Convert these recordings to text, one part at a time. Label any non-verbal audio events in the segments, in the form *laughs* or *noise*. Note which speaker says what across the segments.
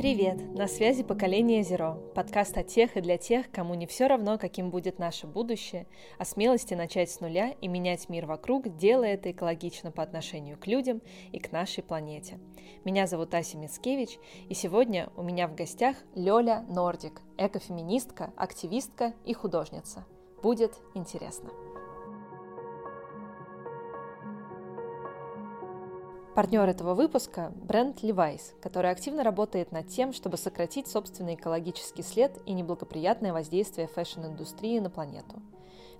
Speaker 1: Привет! На связи поколение Zero. Подкаст о тех и для тех, кому не все равно, каким будет наше будущее, о смелости начать с нуля и менять мир вокруг, делая это экологично по отношению к людям и к нашей планете. Меня зовут Ася Мицкевич, и сегодня у меня в гостях Лёля Нордик, экофеминистка, активистка и художница. Будет интересно. Партнер этого выпуска – бренд Levi's, который активно работает над тем, чтобы сократить собственный экологический след и неблагоприятное воздействие фэшн-индустрии на планету.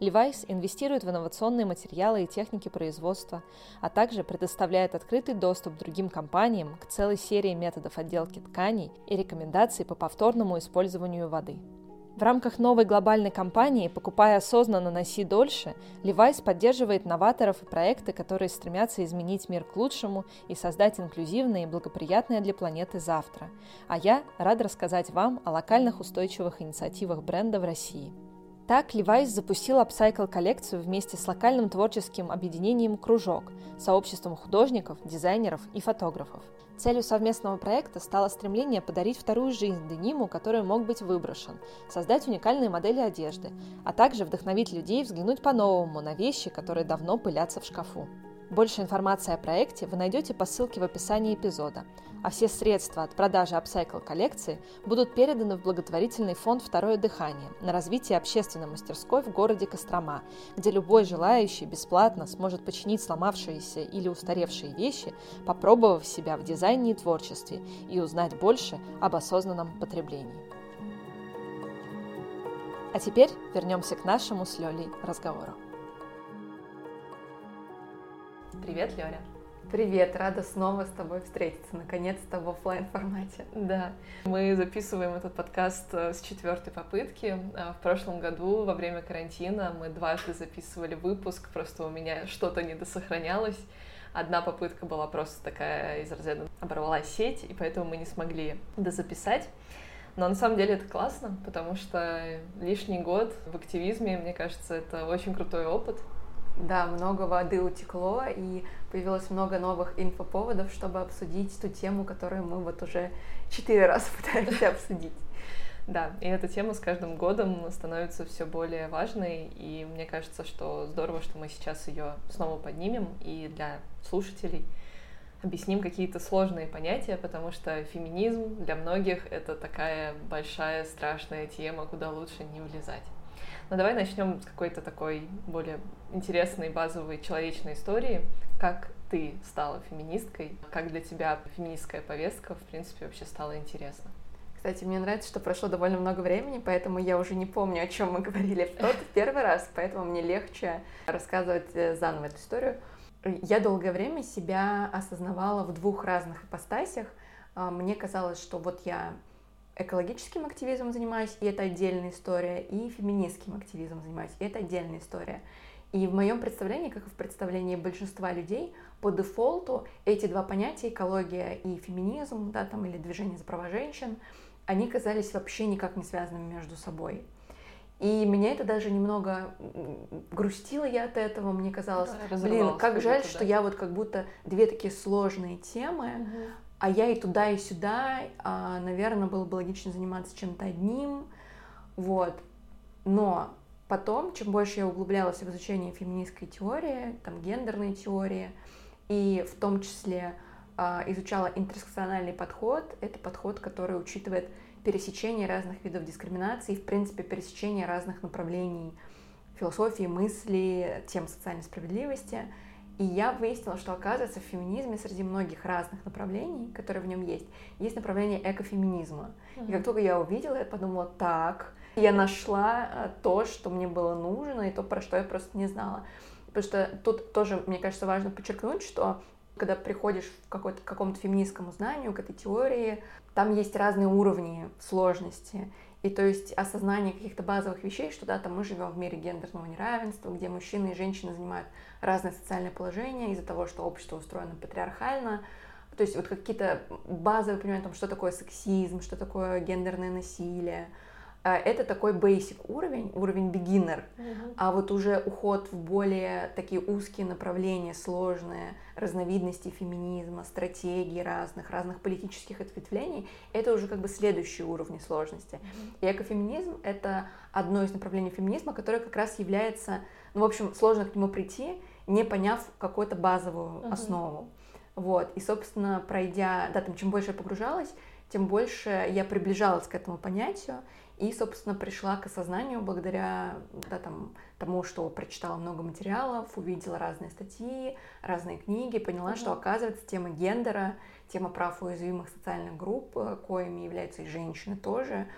Speaker 1: Levi's инвестирует в инновационные материалы и техники производства, а также предоставляет открытый доступ другим компаниям к целой серии методов отделки тканей и рекомендаций по повторному использованию воды – в рамках новой глобальной кампании «Покупая осознанно, носи дольше» Levi's поддерживает новаторов и проекты, которые стремятся изменить мир к лучшему и создать инклюзивное и благоприятное для планеты завтра. А я рада рассказать вам о локальных устойчивых инициативах бренда в России. Так, Levi's запустил Upcycle коллекцию вместе с локальным творческим объединением «Кружок», сообществом художников, дизайнеров и фотографов. Целью совместного проекта стало стремление подарить вторую жизнь дениму, который мог быть выброшен, создать уникальные модели одежды, а также вдохновить людей взглянуть по-новому на вещи, которые давно пылятся в шкафу. Больше информации о проекте вы найдете по ссылке в описании эпизода, а все средства от продажи Upcycle коллекции будут переданы в благотворительный фонд «Второе дыхание» на развитие общественной мастерской в городе Кострома, где любой желающий бесплатно сможет починить сломавшиеся или устаревшие вещи, попробовав себя в дизайне и творчестве и узнать больше об осознанном потреблении. А теперь вернемся к нашему с Лёлей разговору. Привет, Лёля.
Speaker 2: Привет, рада снова с тобой встретиться, наконец-то в офлайн формате.
Speaker 1: Да, мы записываем этот подкаст э, с четвертой попытки. А, в прошлом году во время карантина мы дважды записывали выпуск, просто у меня что-то не досохранялось. Одна попытка была просто такая из разряда оборвалась сеть, и поэтому мы не смогли дозаписать. Но на самом деле это классно, потому что лишний год в активизме, мне кажется, это очень крутой опыт.
Speaker 2: Да, много воды утекло, и появилось много новых инфоповодов, чтобы обсудить ту тему, которую мы вот уже четыре раза *laughs* пытаемся обсудить.
Speaker 1: Да, и эта тема с каждым годом становится все более важной, и мне кажется, что здорово, что мы сейчас ее снова поднимем, и для слушателей объясним какие-то сложные понятия, потому что феминизм для многих это такая большая страшная тема, куда лучше не влезать. Но давай начнем с какой-то такой более интересной, базовой человечной истории. Как ты стала феминисткой? Как для тебя феминистская повестка, в принципе, вообще стала интересна?
Speaker 2: Кстати, мне нравится, что прошло довольно много времени, поэтому я уже не помню, о чем мы *laughs* говорили в тот первый раз, поэтому мне легче рассказывать э, заново эту историю. Я долгое время себя осознавала в двух разных ипостасях. А, мне казалось, что вот я экологическим активизмом занимаюсь, и это отдельная история, и феминистским активизмом занимаюсь, и это отдельная история. И в моем представлении, как и в представлении большинства людей, по дефолту эти два понятия, экология и феминизм, да, там, или движение за права женщин, они казались вообще никак не связанными между собой. И меня это даже немного грустило я от этого, мне казалось, да, блин, как жаль, что я вот как будто две такие сложные темы, угу а я и туда, и сюда, а, наверное, было бы логично заниматься чем-то одним, вот. Но потом, чем больше я углублялась в изучение феминистской теории, там, гендерной теории, и в том числе а, изучала интерсекциональный подход, это подход, который учитывает пересечение разных видов дискриминации, в принципе, пересечение разных направлений философии, мысли, тем социальной справедливости — и я выяснила, что, оказывается, в феминизме среди многих разных направлений, которые в нем есть, есть направление экофеминизма. Mm-hmm. И как только я увидела, я подумала, так, я нашла э, то, что мне было нужно, и то, про что я просто не знала. Потому что тут тоже, мне кажется, важно подчеркнуть, что когда приходишь к какому-то феминистскому знанию, к этой теории, там есть разные уровни сложности. И то есть осознание каких-то базовых вещей, что да, там мы живем в мире гендерного неравенства, где мужчины и женщины занимают разное социальное положение из-за того, что общество устроено патриархально. То есть вот какие-то базовые понимания, там, что такое сексизм, что такое гендерное насилие, это такой basic уровень, уровень beginner, uh-huh. а вот уже уход в более такие узкие направления, сложные разновидности феминизма, стратегии разных, разных политических ответвлений, это уже как бы следующие уровни сложности. Uh-huh. И экофеминизм — это одно из направлений феминизма, которое как раз является, ну, в общем, сложно к нему прийти, не поняв какую-то базовую uh-huh. основу. Вот, и, собственно, пройдя, да, там, чем больше я погружалась, тем больше я приближалась к этому понятию, и, собственно, пришла к осознанию благодаря да, там, тому, что прочитала много материалов, увидела разные статьи, разные книги, поняла, mm-hmm. что, оказывается, тема гендера, тема прав уязвимых социальных групп, э, коими являются и женщины тоже,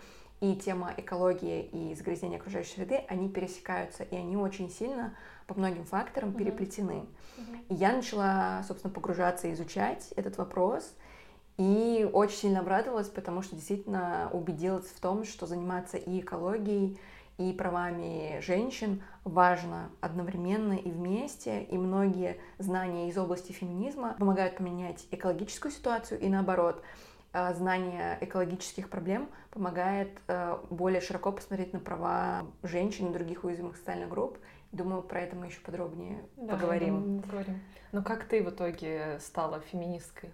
Speaker 2: и тема экологии и загрязнения окружающей среды, они пересекаются, и они очень сильно по многим факторам mm-hmm. переплетены. Mm-hmm. И я начала, собственно, погружаться и изучать этот вопрос, и очень сильно обрадовалась, потому что действительно убедилась в том, что заниматься и экологией, и правами женщин важно одновременно и вместе, и многие знания из области феминизма помогают поменять экологическую ситуацию, и наоборот, а, знание экологических проблем помогает э, более широко посмотреть на права женщин и других уязвимых социальных групп. Думаю, про это мы еще подробнее да, поговорим.
Speaker 1: поговорим. Но как ты в итоге стала феминисткой?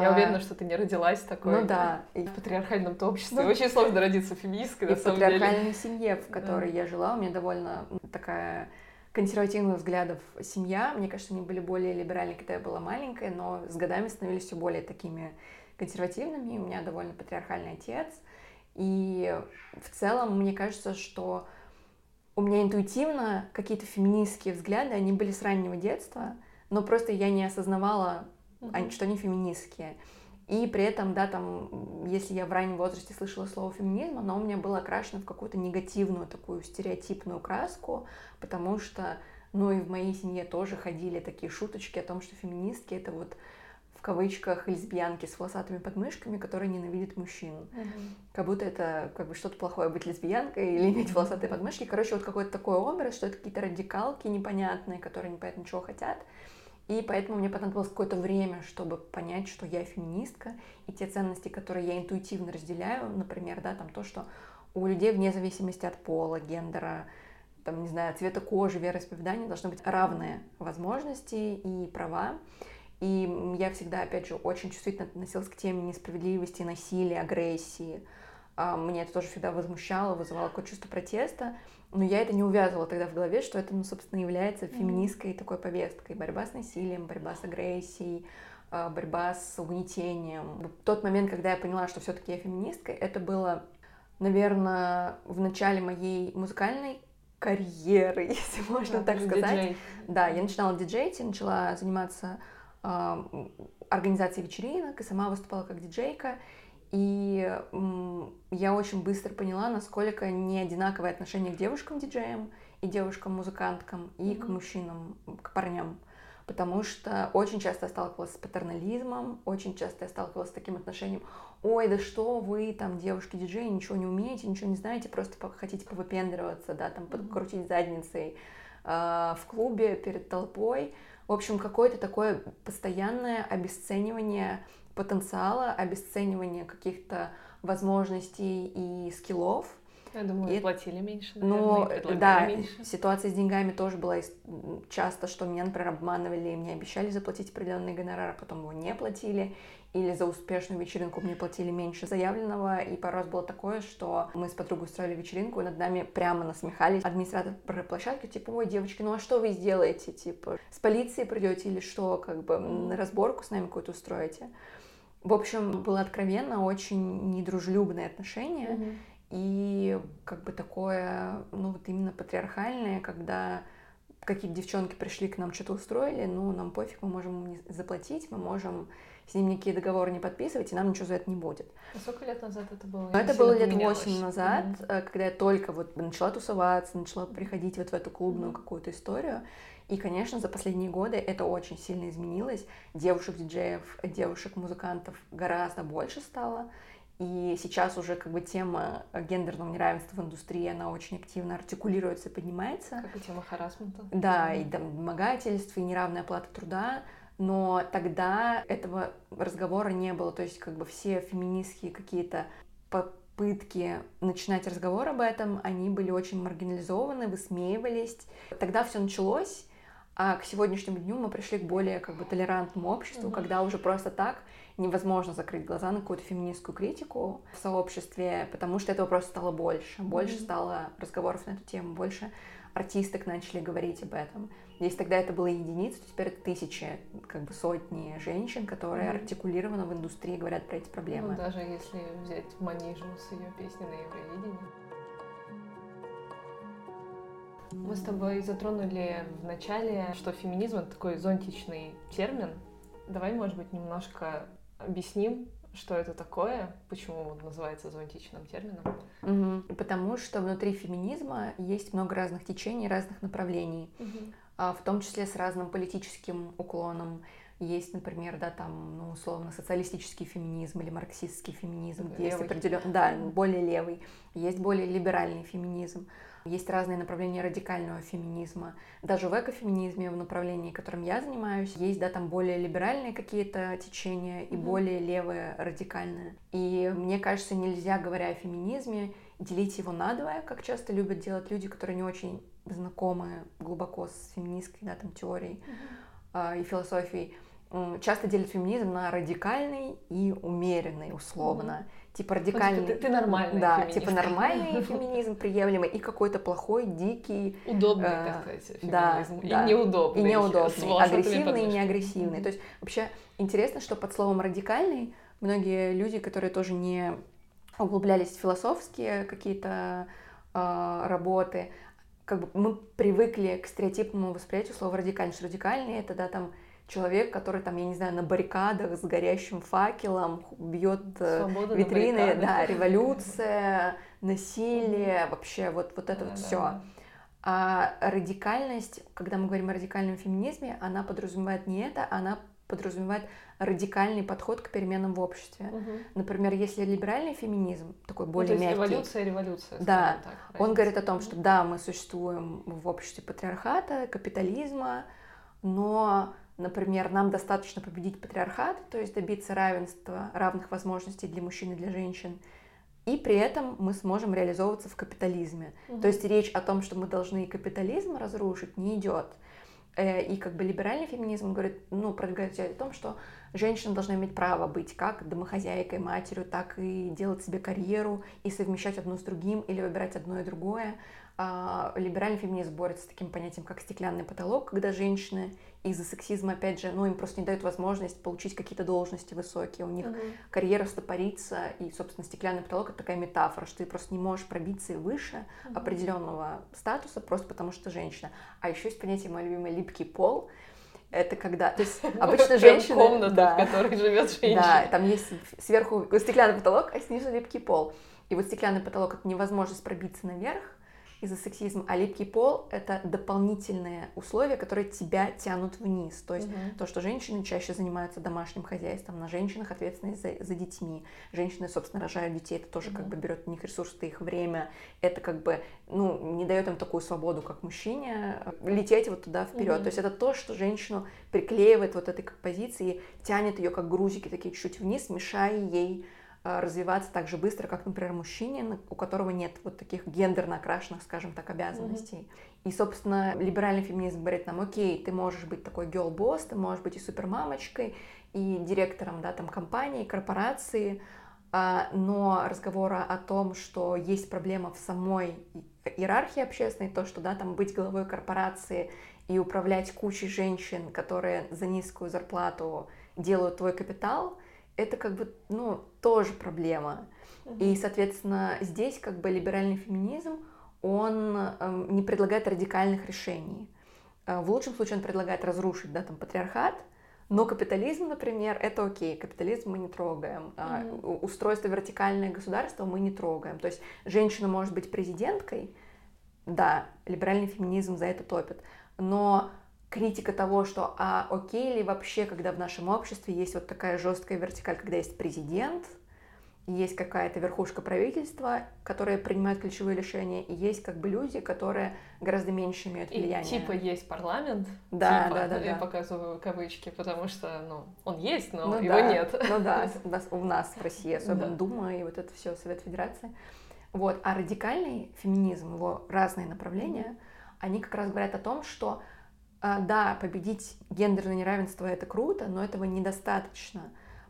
Speaker 1: Я а, уверена, что ты не родилась такой.
Speaker 2: Ну да.
Speaker 1: В патриархальном-то обществе. Ну, Очень сложно родиться феминисткой,
Speaker 2: на самом деле. в патриархальной семье, в которой да. я жила, у меня довольно такая консервативных взглядов семья. Мне кажется, они были более либеральны, когда я была маленькая, но с годами становились все более такими консервативными. У меня довольно патриархальный отец. И в целом, мне кажется, что у меня интуитивно какие-то феминистские взгляды, они были с раннего детства, но просто я не осознавала mm-hmm. что они феминистские. И при этом, да, там, если я в раннем возрасте слышала слово феминизм, оно у меня было окрашено в какую-то негативную такую стереотипную краску, потому что, ну и в моей семье тоже ходили такие шуточки о том, что феминистки это вот в кавычках лесбиянки с волосатыми подмышками, которые ненавидят мужчин. Mm-hmm. Как будто это как бы что-то плохое быть лесбиянкой или иметь волосатые подмышки. Короче, вот какой-то такой образ, что это какие-то радикалки непонятные, которые непонятно чего хотят. И поэтому мне понадобилось какое-то время, чтобы понять, что я феминистка, и те ценности, которые я интуитивно разделяю, например, да, там то, что у людей вне зависимости от пола, гендера, там, не знаю, цвета кожи, вероисповедания должны быть равные возможности и права. И я всегда, опять же, очень чувствительно относилась к теме несправедливости, насилия, агрессии. А, мне это тоже всегда возмущало, вызывало какое-то чувство протеста. Но я это не увязывала тогда в голове, что это, ну, собственно, является феминистской такой повесткой. Борьба с насилием, борьба с агрессией, а, борьба с угнетением. В тот момент, когда я поняла, что все-таки я феминистка, это было, наверное, в начале моей музыкальной карьеры, *laughs* если можно да, так сказать. Диджей. Да, я начинала диджеить, начала заниматься э, организацией вечеринок и сама выступала как диджейка. И я очень быстро поняла, насколько не одинаковое отношение к девушкам-диджеям и девушкам-музыканткам, и mm-hmm. к мужчинам, к парням. Потому что очень часто я сталкивалась с патернализмом, очень часто я сталкивалась с таким отношением, ой, да что вы, там, девушки-диджеи, ничего не умеете, ничего не знаете, просто хотите повыпендриваться, да, там, подкрутить задницей э, в клубе перед толпой. В общем, какое-то такое постоянное обесценивание потенциала, обесценивания каких-то возможностей и скиллов.
Speaker 1: Я думаю, и... платили меньше,
Speaker 2: наверное, Но, да, меньше. ситуация с деньгами тоже была часто, что меня, например, обманывали, мне обещали заплатить определенный гонорар, а потом его не платили, или за успешную вечеринку мне платили меньше заявленного, и пару раз было такое, что мы с подругой устроили вечеринку, и над нами прямо насмехались администратор площадки, типа, ой, девочки, ну а что вы сделаете, типа, с полицией придете или что, как бы, на разборку с нами какую-то устроите. В общем, было откровенно очень недружелюбное отношение. Mm-hmm. И как бы такое, ну вот именно патриархальное, когда какие-то девчонки пришли к нам, что-то устроили, ну, нам пофиг, мы можем заплатить, мы можем с ним никакие договоры не подписывать, и нам ничего за это не будет.
Speaker 1: А сколько лет назад это было?
Speaker 2: Ну, это было лет восемь назад, mm-hmm. когда я только вот начала тусоваться, начала приходить вот в эту клубную mm-hmm. какую-то историю. И, конечно, за последние годы это очень сильно изменилось. Девушек-диджеев, девушек-музыкантов гораздо больше стало. И сейчас уже как бы тема гендерного неравенства в индустрии, она очень активно артикулируется и поднимается.
Speaker 1: Как и тема харасмента.
Speaker 2: Да, и там домогательство, и неравная оплата труда. Но тогда этого разговора не было. То есть как бы все феминистские какие-то попытки начинать разговор об этом, они были очень маргинализованы, высмеивались. Тогда все началось, а к сегодняшнему дню мы пришли к более как бы толерантному обществу, mm-hmm. когда уже просто так невозможно закрыть глаза на какую-то феминистскую критику в сообществе, потому что этого просто стало больше. Больше mm-hmm. стало разговоров на эту тему, больше артисток начали говорить об этом. Если тогда это было единицы, то теперь это тысячи, как бы сотни женщин, которые mm-hmm. артикулированно в индустрии говорят про эти проблемы.
Speaker 1: Ну, даже если взять Манижу с ее песней на Евровидении. Мы с тобой затронули в начале, что феминизм это такой зонтичный термин. Давай, может быть, немножко объясним, что это такое, почему он называется зонтичным термином?
Speaker 2: Угу. Потому что внутри феминизма есть много разных течений, разных направлений, угу. в том числе с разным политическим уклоном. Есть, например, да, там, ну, условно, социалистический феминизм или марксистский феминизм, где есть определенный, да, более левый, есть более либеральный феминизм. Есть разные направления радикального феминизма. Даже в экофеминизме, в направлении, которым я занимаюсь, есть, да, там более либеральные какие-то течения и mm-hmm. более левые, радикальные. И мне кажется, нельзя, говоря о феминизме, делить его надвое, как часто любят делать люди, которые не очень знакомы глубоко с феминистской, да, там, теорией mm-hmm. э, и философией. Часто делят феминизм на радикальный и умеренный, условно. Mm-hmm типа радикальный. Ну,
Speaker 1: типа, ты, ты нормальный
Speaker 2: Да, феминист. типа нормальный феминизм приемлемый и какой-то плохой, дикий.
Speaker 1: Удобный, э, так сказать, феминизм. Да, и
Speaker 2: да.
Speaker 1: неудобный.
Speaker 2: И неудобный, агрессивный и неагрессивный. То есть вообще интересно, что под словом радикальный многие люди, которые тоже не углублялись в философские какие-то э, работы, как бы мы привыкли к стереотипному восприятию слова радикальный. Что радикальный это да там человек, который там, я не знаю, на баррикадах с горящим факелом бьет э, Свобода витрины, да, революция, *laughs* насилие, вообще вот, вот это да, вот все. Да. А радикальность, когда мы говорим о радикальном феминизме, она подразумевает не это, она подразумевает радикальный подход к переменам в обществе. Угу. Например, если либеральный феминизм, такой более ну, то есть
Speaker 1: мягкий. Эволюция, революция.
Speaker 2: Да, так, он говорит о том, что да, мы существуем в обществе патриархата, капитализма, но Например, нам достаточно победить патриархат, то есть добиться равенства, равных возможностей для мужчин и для женщин, и при этом мы сможем реализовываться в капитализме. Угу. То есть речь о том, что мы должны капитализм разрушить, не идет. Э, и как бы либеральный феминизм говорит, ну, продвигает о том, что женщина должна иметь право быть как домохозяйкой, матерью, так и делать себе карьеру и совмещать одно с другим или выбирать одно и другое. А, либеральный феминизм борется с таким понятием, как стеклянный потолок, когда женщины из-за сексизма, опять же, ну, им просто не дают возможность получить какие-то должности высокие, у них uh-huh. карьера стопорится, и, собственно, стеклянный потолок — это такая метафора, что ты просто не можешь пробиться и выше uh-huh. определенного статуса просто потому, что женщина. А еще есть понятие, мой любимый, липкий пол, это когда, то есть *laughs* обычно женщина...
Speaker 1: комната, да, в которой живет женщина.
Speaker 2: Да, там есть сверху стеклянный потолок, а снизу липкий пол. И вот стеклянный потолок — это невозможность пробиться наверх, из-за сексизма, а липкий пол — это дополнительные условия, которые тебя тянут вниз. То есть угу. то, что женщины чаще занимаются домашним хозяйством, на женщинах ответственность за, за детьми. Женщины, собственно, рожают детей, это тоже угу. как бы берет у них ресурсы, их время. Это как бы, ну, не дает им такую свободу, как мужчине, лететь вот туда вперед. Угу. То есть это то, что женщину приклеивает вот этой позиции, тянет ее как грузики такие чуть-чуть вниз, мешая ей Э, развиваться так же быстро, как, например, мужчине, у которого нет вот таких гендерно окрашенных, скажем так, обязанностей. Mm-hmm. И, собственно, либеральный феминизм говорит нам, окей, ты можешь быть такой girl-босс, ты можешь быть и супермамочкой, и директором, да, там, компании, корпорации, а, но разговора о том, что есть проблема в самой иерархии общественной, то, что, да, там, быть головой корпорации и управлять кучей женщин, которые за низкую зарплату делают твой капитал — это как бы, ну, тоже проблема. И, соответственно, здесь как бы либеральный феминизм, он э, не предлагает радикальных решений. Э, в лучшем случае он предлагает разрушить, да, там, патриархат, но капитализм, например, это окей, капитализм мы не трогаем, mm-hmm. устройство вертикальное государство мы не трогаем. То есть женщина может быть президенткой, да, либеральный феминизм за это топит, но критика того, что а окей ли вообще, когда в нашем обществе есть вот такая жесткая вертикаль, когда есть президент, есть какая-то верхушка правительства, которые принимают ключевые решения, и есть как бы люди, которые гораздо меньше имеют влияние.
Speaker 1: И типа есть парламент,
Speaker 2: да,
Speaker 1: типа,
Speaker 2: да, да,
Speaker 1: я
Speaker 2: да.
Speaker 1: показываю кавычки, потому что, ну, он есть, но
Speaker 2: ну,
Speaker 1: его
Speaker 2: да.
Speaker 1: нет.
Speaker 2: Ну да, *laughs* у нас, у нас в России, особенно
Speaker 1: Да.
Speaker 2: Дума и вот это все, Совет Федерации. Вот, а радикальный феминизм, его разные направления, они как раз говорят о том, что да, победить гендерное неравенство это круто, но этого недостаточно.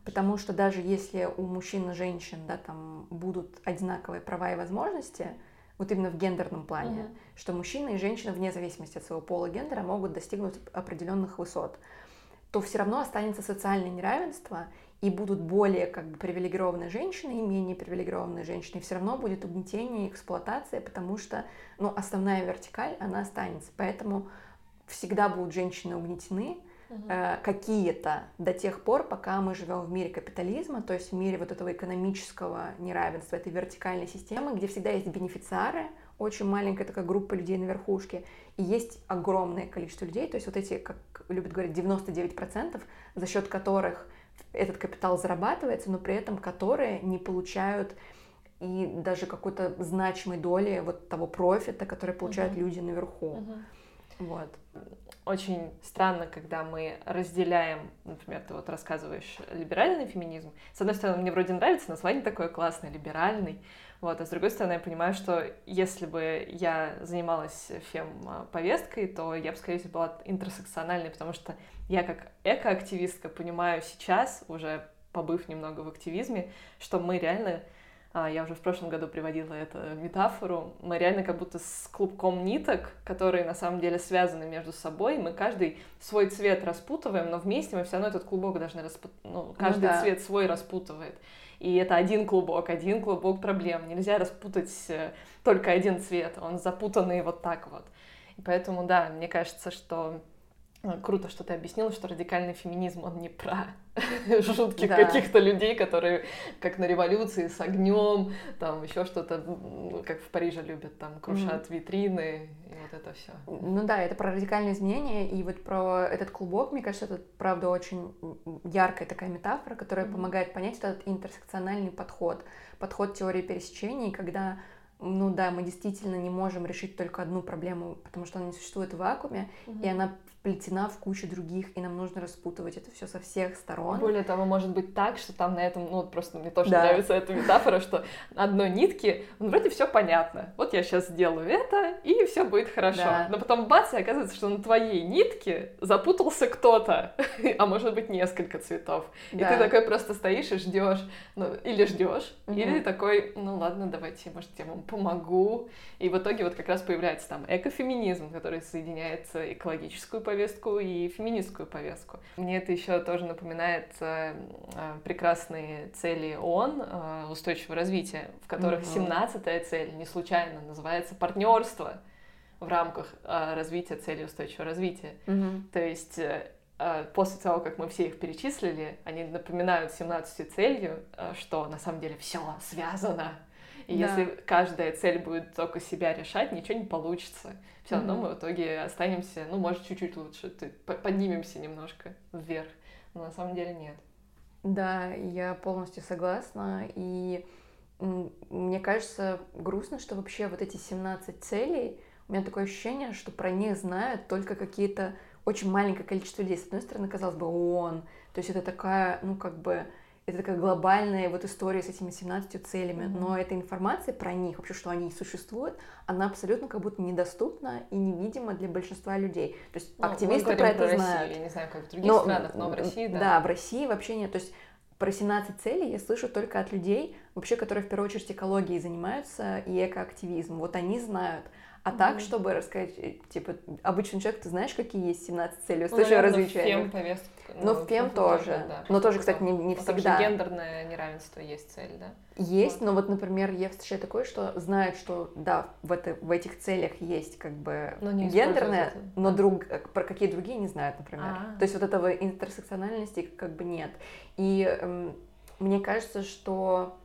Speaker 2: Потому что даже если у мужчин и женщин да, там будут одинаковые права и возможности, вот именно в гендерном плане,
Speaker 1: Мгм.
Speaker 2: что мужчина и женщина вне зависимости от своего пола гендера могут достигнуть определенных высот, то все равно останется социальное неравенство, и будут более как бы привилегированные женщины и менее привилегированные женщины. И все равно будет угнетение и эксплуатация, потому что ну, основная вертикаль, она останется. Поэтому всегда будут женщины угнетены, э, какие-то до тех пор, пока мы живем в мире капитализма, то есть в мире вот этого экономического неравенства, этой вертикальной системы, где всегда есть бенефициары, очень маленькая такая группа людей на верхушке, и есть огромное количество людей, то есть вот эти, как любят говорить, 99%, за счет которых этот капитал зарабатывается, но при этом которые не получают и даже какой-то значимой доли вот того профита, который получают
Speaker 1: Мгм.
Speaker 2: люди наверху.
Speaker 1: Мгм.
Speaker 2: Вот.
Speaker 1: Очень странно, когда мы разделяем, например, ты вот рассказываешь либеральный феминизм. С одной стороны, мне вроде нравится, название такое классное, либеральный. Вот, а с другой стороны, я понимаю, что если бы я занималась фем-повесткой, то я бы, скорее всего, была интерсекциональной, потому что я как экоактивистка понимаю сейчас, уже побыв немного в активизме, что мы реально я уже в прошлом году приводила эту метафору, мы реально как будто с клубком ниток, которые на самом деле связаны между собой, мы каждый свой цвет распутываем, но вместе мы все равно этот клубок должны распутать, ну, каждый
Speaker 2: да.
Speaker 1: цвет свой распутывает. И это один клубок, один клубок проблем. Нельзя распутать э, только один цвет, он запутанный вот так вот. И поэтому, да, мне кажется, что круто, что ты объяснила, что радикальный феминизм, он не про *laughs* жутких
Speaker 2: Да.
Speaker 1: каких-то людей, которые как на революции с огнем, там еще что-то, м, как в Париже любят, там крушат витрины и вот это все.
Speaker 2: Ну да, это про радикальные изменения, и вот про этот клубок, мне кажется, это правда очень яркая такая метафора, которая
Speaker 1: Мгм.
Speaker 2: помогает понять этот интерсекциональный подход, подход теории пересечений, когда ну да, мы действительно не можем решить только одну проблему, потому что она не существует в вакууме, и она вплетена в кучу других, и нам нужно распутывать это все со всех сторон.
Speaker 1: Более того, может быть так, что там на этом, ну вот просто мне тоже
Speaker 2: Да.
Speaker 1: нравится эта метафора, что на одной нитке, ну, вроде все понятно. Вот я сейчас сделаю это, и все будет хорошо.
Speaker 2: Да.
Speaker 1: Но потом бац, и оказывается, что на твоей нитке запутался кто-то, *laughs* а может быть несколько цветов. И
Speaker 2: Да.
Speaker 1: ты такой просто стоишь и ждешь, ну, или ждешь,
Speaker 2: Мгм.
Speaker 1: или такой, ну ладно, давайте, может, я вам помогу. И в итоге вот как раз появляется там экофеминизм, который соединяет э, экологическую повестку и феминистскую повестку. Мне это еще тоже напоминает э, э, прекрасные цели ООН э, устойчивого развития, в которых
Speaker 2: Мгм.
Speaker 1: 17 цель не случайно называется партнерство в рамках развития цели устойчивого развития.
Speaker 2: Мгм.
Speaker 1: То есть после того, как мы все их перечислили, они напоминают 17 целью, что на самом деле все связано. И
Speaker 2: Да.
Speaker 1: если каждая цель будет только себя решать, ничего не получится. Все равно
Speaker 2: Мгм.
Speaker 1: мы в итоге останемся, ну, может, чуть-чуть лучше, ты- по- поднимемся немножко вверх. Но на самом деле нет.
Speaker 2: Да, я полностью согласна. И мне кажется грустно, что вообще вот эти 17 целей, у меня такое ощущение, что про них знают только какие-то очень маленькое количество людей. С одной стороны, казалось бы, ООН. То есть это такая, ну, как бы, это такая глобальная вот история с этими 17 целями.
Speaker 1: Мгм.
Speaker 2: Но эта информация про них, вообще, что они существуют, она абсолютно как будто недоступна и невидима для большинства людей. То есть
Speaker 1: Ну,
Speaker 2: активисты про это
Speaker 1: Россию,
Speaker 2: знают.
Speaker 1: Я не знаю, как в других
Speaker 2: Но,
Speaker 1: странах, но в России, да.
Speaker 2: Да, в России вообще нет. То есть про 17 целей я слышу только от людей, вообще, которые в первую очередь экологией занимаются и экоактивизмом. Вот они знают. А так,
Speaker 1: Мгм.
Speaker 2: чтобы рассказать, э, типа, обычный человек, ты знаешь, какие есть 17 целей
Speaker 1: Ну,
Speaker 2: устойчивого
Speaker 1: наверное,
Speaker 2: развития?
Speaker 1: в фем-повестке.
Speaker 2: Ну, в фем тоже.
Speaker 1: да,
Speaker 2: Но тоже,
Speaker 1: потому
Speaker 2: кстати,
Speaker 1: что
Speaker 2: не, не
Speaker 1: там- там же
Speaker 2: всегда.
Speaker 1: гендерное неравенство есть цель, да?
Speaker 2: Есть,
Speaker 1: Вот.
Speaker 2: но вот, например, я встречаю такое, что знают, что да, в, это, в этих целях есть как бы
Speaker 1: Но
Speaker 2: гендерное,
Speaker 1: это.
Speaker 2: но
Speaker 1: Да.
Speaker 2: друг, э, про какие другие не знают, например.
Speaker 1: А.
Speaker 2: То есть вот этого интерсекциональности как бы нет. И эм, мне кажется, что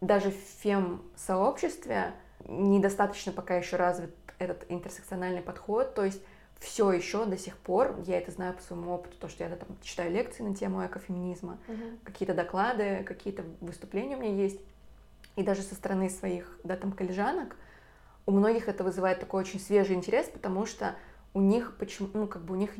Speaker 2: даже в фем-сообществе недостаточно пока еще развит этот интерсекциональный подход. То есть все еще до сих пор, я это знаю по своему опыту, то, что я там, читаю лекции на тему экофеминизма, uh-huh. какие-то доклады, какие-то выступления у меня есть, и даже со стороны своих, да, там, коллежанок, у многих это вызывает такой очень свежий интерес, потому что у них почему, ну, как бы у них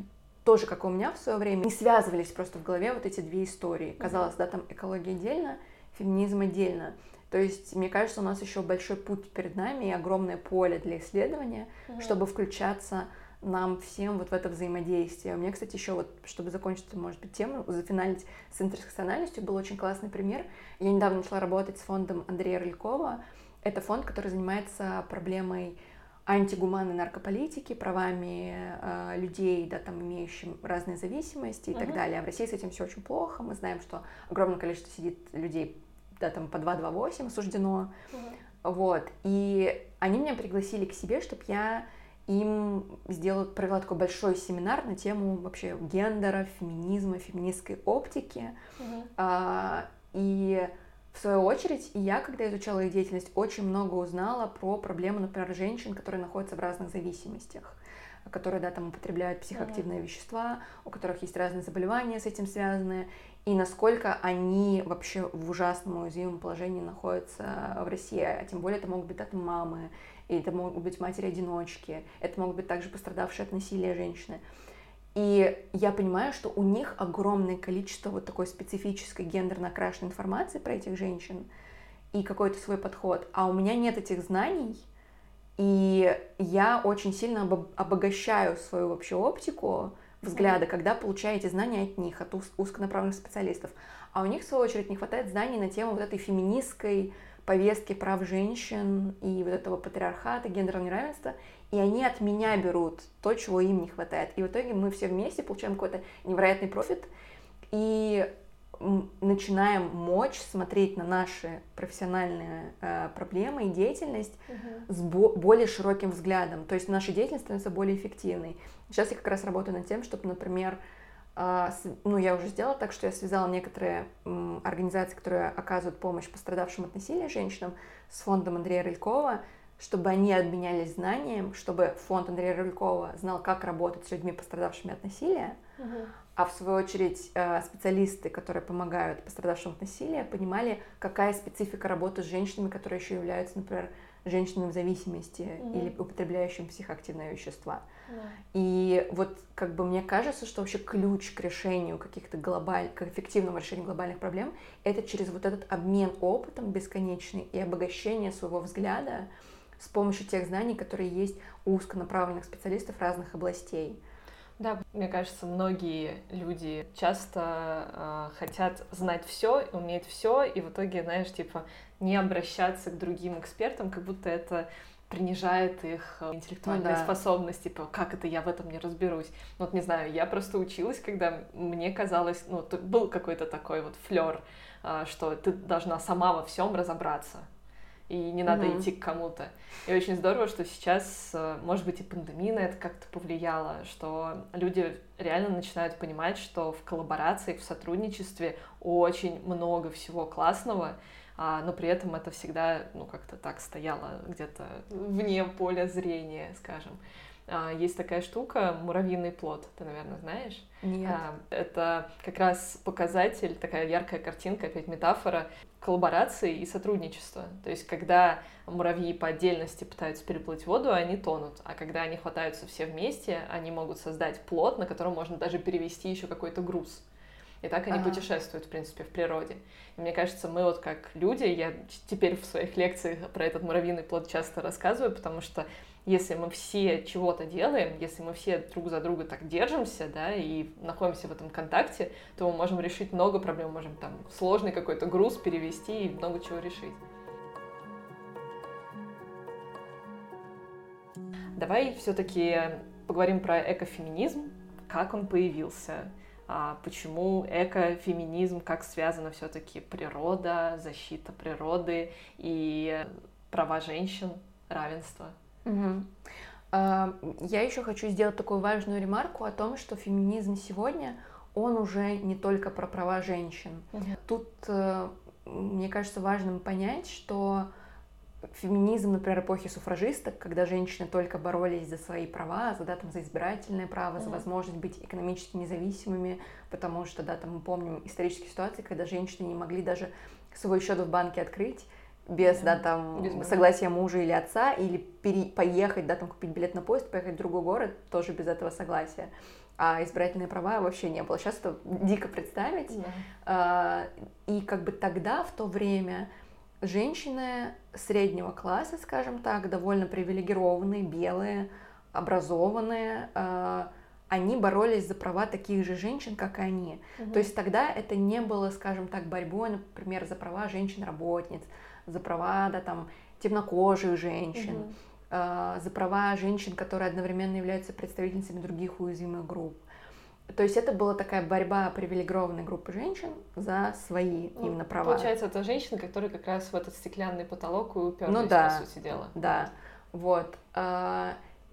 Speaker 2: тоже, как и у меня в свое время, не связывались просто в голове вот эти две истории. Казалось, да, там экология отдельно, феминизм отдельно. То есть, мне кажется, у нас еще большой путь перед нами и огромное поле для исследования, mm чтобы включаться нам всем вот в это взаимодействие. У меня, кстати, еще вот, чтобы закончить, может быть, тему, зафиналить с интерсекциональностью, был очень классный пример. Я недавно начала работать с фондом Андрея Рылькова. Это фонд, который занимается проблемой антигуманной наркополитики, правами э, людей, да, там, имеющим разные зависимости и uh-huh. так далее. А в России с этим все очень плохо. Мы знаем, что огромное количество сидит людей, да, там, по 228 осуждено. Uh-huh. Вот. И они меня пригласили к себе, чтобы я им сделала, провела такой большой семинар на тему вообще гендера, феминизма, феминистской оптики. Uh-huh. А, и в свою очередь, я, когда изучала их деятельность, очень много узнала про проблему, например, женщин, которые находятся в разных зависимостях которые, да, там употребляют психоактивные mm-hmm. вещества, у которых есть разные заболевания с этим связанные, и насколько они вообще в ужасном уязвимом положении находятся в России, а тем более это могут быть там, мамы, и это могут быть матери-одиночки, это могут быть также пострадавшие от насилия женщины. И я понимаю, что у них огромное количество вот такой специфической гендерно окрашенной информации про этих женщин и какой-то свой подход, а у меня нет этих знаний, и я очень сильно обогащаю свою вообще оптику взгляда, когда получаю эти знания от них, от узконаправленных специалистов. А у них, в свою очередь, не хватает знаний на тему вот этой феминистской повестки прав женщин и вот этого патриархата, гендерного неравенства, и они от меня берут то, чего им не хватает. И в итоге мы все вместе получаем какой-то невероятный профит, и начинаем мочь смотреть на наши профессиональные э, проблемы и деятельность uh-huh. с бо- более широким взглядом. То есть наша деятельность становится более эффективной. Сейчас я как раз работаю над тем, чтобы, например, э, с, ну я уже сделала так, что я связала некоторые э, организации, которые оказывают помощь пострадавшим от насилия женщинам, с фондом Андрея Рылькова, чтобы они обменялись знанием, чтобы фонд Андрея Рылькова знал, как работать с людьми, пострадавшими от насилия, uh-huh а в свою очередь э, специалисты, которые помогают пострадавшим от насилия, понимали, какая специфика работы с женщинами, которые еще являются, например, женщинами в зависимости mm-hmm. или употребляющими психоактивные вещества. Yeah. И вот как бы мне кажется, что вообще ключ к решению каких-то глобальных, к эффективному решению глобальных проблем, это через вот этот обмен опытом бесконечный и обогащение своего взгляда с помощью тех знаний, которые есть у узконаправленных специалистов разных областей.
Speaker 1: Да, мне кажется, многие люди часто э, хотят знать все, уметь все, и в итоге, знаешь, типа не обращаться к другим экспертам, как будто это принижает их э, интеллектуальные ну, да. способности, типа, как это я в этом не разберусь. Ну, вот не знаю, я просто училась, когда мне казалось, ну, был какой-то такой вот флер, э, что ты должна сама во всем разобраться и не надо mm-hmm. идти к кому-то. И очень здорово, что сейчас, э, может быть, и пандемия на это как-то повлияла, что люди реально начинают понимать, что в коллаборации, в сотрудничестве очень много всего классного, а, но при этом это всегда, ну, как-то так стояло где-то вне поля зрения, скажем. А, есть такая штука муравьиный плод, ты, наверное, знаешь?
Speaker 2: Нет.
Speaker 1: А, это как раз показатель, такая яркая картинка, опять метафора коллаборации и сотрудничества. То есть, когда муравьи по отдельности пытаются переплыть воду, они тонут. А когда они хватаются все вместе, они могут создать плод, на котором можно даже перевести еще какой-то груз. И так они ага. путешествуют, в принципе, в природе. И мне кажется, мы вот как люди, я теперь в своих лекциях про этот муравьиный плод часто рассказываю, потому что если мы все чего-то делаем, если мы все друг за друга так держимся, да, и находимся в этом контакте, то мы можем решить много проблем, можем там сложный какой-то груз перевести и много чего решить. Давай все-таки поговорим про экофеминизм, как он появился, а почему экофеминизм, как связано все-таки природа, защита природы и права женщин, равенство.
Speaker 2: Угу. Я еще хочу сделать такую важную ремарку о том, что феминизм сегодня, он уже не только про права женщин. Угу. Тут, э, мне кажется, важным понять, что феминизм, например, эпохи суфражисток, когда женщины только боролись за свои права, за, да, там, за избирательное право, mm-hmm. за возможность быть экономически независимыми, потому что, да, там мы помним исторические ситуации, когда женщины не могли даже свой счет в банке открыть, без, да, там, без согласия мужа или отца, или пере... поехать, да, там, купить билет на поезд, поехать в другой город, тоже без этого согласия. А избирательные права вообще не было. Сейчас это дико представить. Yeah. А, и как бы тогда, в то время, женщины среднего класса, скажем так, довольно привилегированные, белые, образованные, а, они боролись за права таких же женщин, как и они. Угу. То есть тогда это не было, скажем так, борьбой, например, за права женщин-работниц, за права, да, там, темнокожих женщин, угу. э, за права женщин, которые одновременно являются представительницами других уязвимых групп. То есть это была такая борьба привилегированной группы женщин за свои ну, именно права.
Speaker 1: Получается, это женщины, которые как раз в этот стеклянный потолок и уперлись, ну, да, по сути дела.
Speaker 2: Да, вот.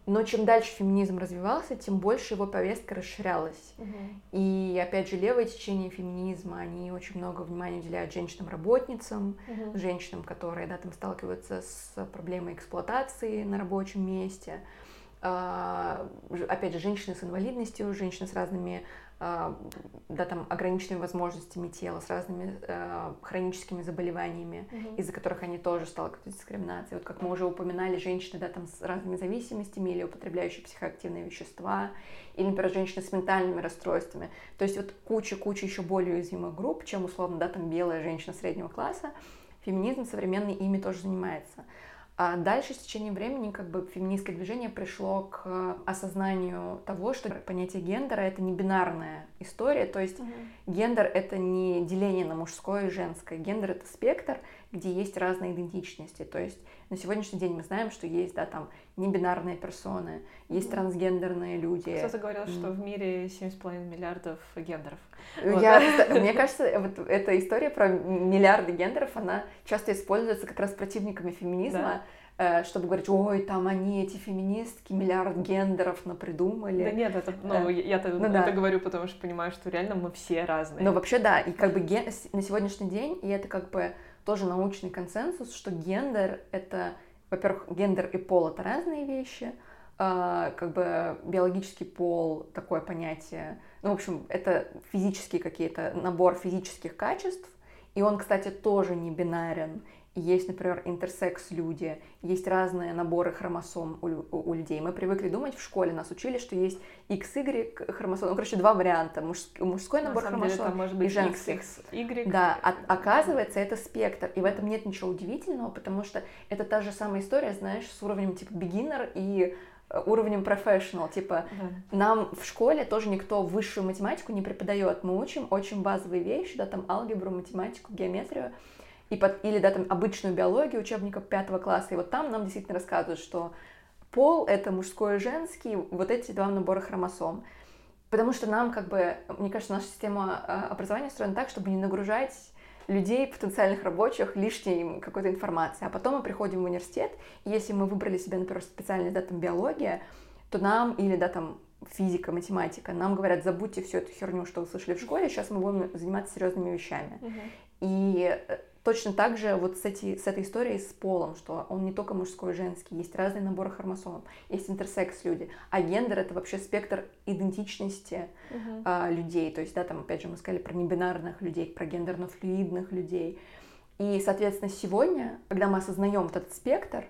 Speaker 2: Но чем дальше феминизм развивался, тем больше его повестка расширялась. Угу. И опять же, левое течение феминизма, они очень много внимания уделяют женщинам-работницам, угу. женщинам, которые да, там сталкиваются с проблемой эксплуатации на рабочем месте. А, опять же, женщины с инвалидностью, женщины с разными да, там, ограниченными возможностями тела, с разными э, хроническими заболеваниями, mm-hmm. из-за которых они тоже сталкиваются с дискриминацией. Вот как мы уже упоминали, женщины да, там, с разными зависимостями или употребляющие психоактивные вещества, или, например, женщины с ментальными расстройствами. То есть вот куча-куча еще более уязвимых групп, чем условно да, там, белая женщина среднего класса. Феминизм современный ими тоже занимается. А дальше с течением времени как бы феминистское движение пришло к осознанию того, что понятие гендера это не бинарная история, то есть угу. гендер это не деление на мужское и женское, гендер это спектр, где есть разные идентичности, то есть на сегодняшний день мы знаем, что есть, да, там небинарные персоны, есть трансгендерные люди.
Speaker 1: Кто-то говорил, mm. что в мире 7,5 миллиардов гендеров.
Speaker 2: Я, вот. *laughs* Мне кажется, вот эта история про миллиарды гендеров, она часто используется как раз противниками феминизма, да э, чтобы говорить, ой, там они, эти феминистки, миллиард гендеров напридумали.
Speaker 1: Да нет, это, ну, я-то ну, это да. говорю, потому что понимаю, что реально мы все разные.
Speaker 2: Ну, вообще, да, и как бы ген... на сегодняшний день, и это как бы тоже научный консенсус, что гендер — это, во-первых, гендер и пол — это разные вещи, а, как бы биологический пол — такое понятие, ну, в общем, это физические какие-то, набор физических качеств, и он, кстати, тоже не бинарен, есть, например, интерсекс люди, есть разные наборы хромосом у, у, у людей. Мы привыкли думать в школе, нас учили, что есть XY хромосом, ну, короче, два варианта, муж, мужской набор На хромосом деле, может быть и женский.
Speaker 1: XY.
Speaker 2: Да, а, оказывается, это спектр, и в этом нет ничего удивительного, потому что это та же самая история, знаешь, с уровнем типа beginner и э, уровнем professional. Типа, да. нам в школе тоже никто высшую математику не преподает. Мы учим очень базовые вещи, да, там алгебру, математику, геометрию, и под, или да, там обычную биологию учебников пятого класса, и вот там нам действительно рассказывают, что пол — это мужской и женский, вот эти два набора хромосом. Потому что нам, как бы, мне кажется, наша система а, образования устроена так, чтобы не нагружать людей, потенциальных рабочих, лишней какой-то информацией. А потом мы приходим в университет, и если мы выбрали себе, например, специальность, да, там, биология, то нам, или, да, там, физика, математика, нам говорят, забудьте всю эту херню, что вы слышали в школе, сейчас мы будем заниматься серьезными вещами. Uh-huh. И э, Точно так же вот с, эти, с этой историей с полом, что он не только мужской и женский, есть разные наборы хромосом, есть интерсекс люди, а гендер это вообще спектр идентичности uh-huh. а, людей, то есть, да, там опять же мы сказали про небинарных людей, про гендерно-флюидных людей. И, соответственно, сегодня, когда мы осознаем этот спектр,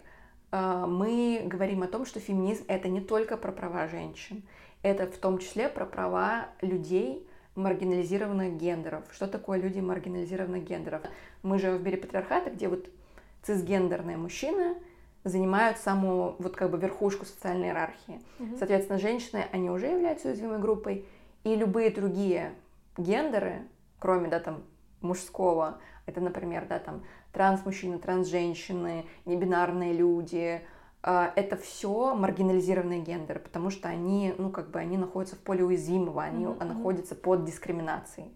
Speaker 2: а, мы говорим о том, что феминизм это не только про права женщин, это в том числе про права людей, маргинализированных гендеров. Что такое люди маргинализированных гендеров? Мы живем в мире патриархата, где вот цисгендерные мужчины занимают самую вот как бы верхушку социальной иерархии. Угу. Соответственно, женщины, они уже являются уязвимой группой, и любые другие гендеры, кроме, да, там, мужского, это, например, да, там, транс-мужчины, транс-женщины, небинарные люди, это все маргинализированные гендеры, потому что они, ну, как бы, они находятся в поле уязвимого, они mm-hmm. находятся под дискриминацией.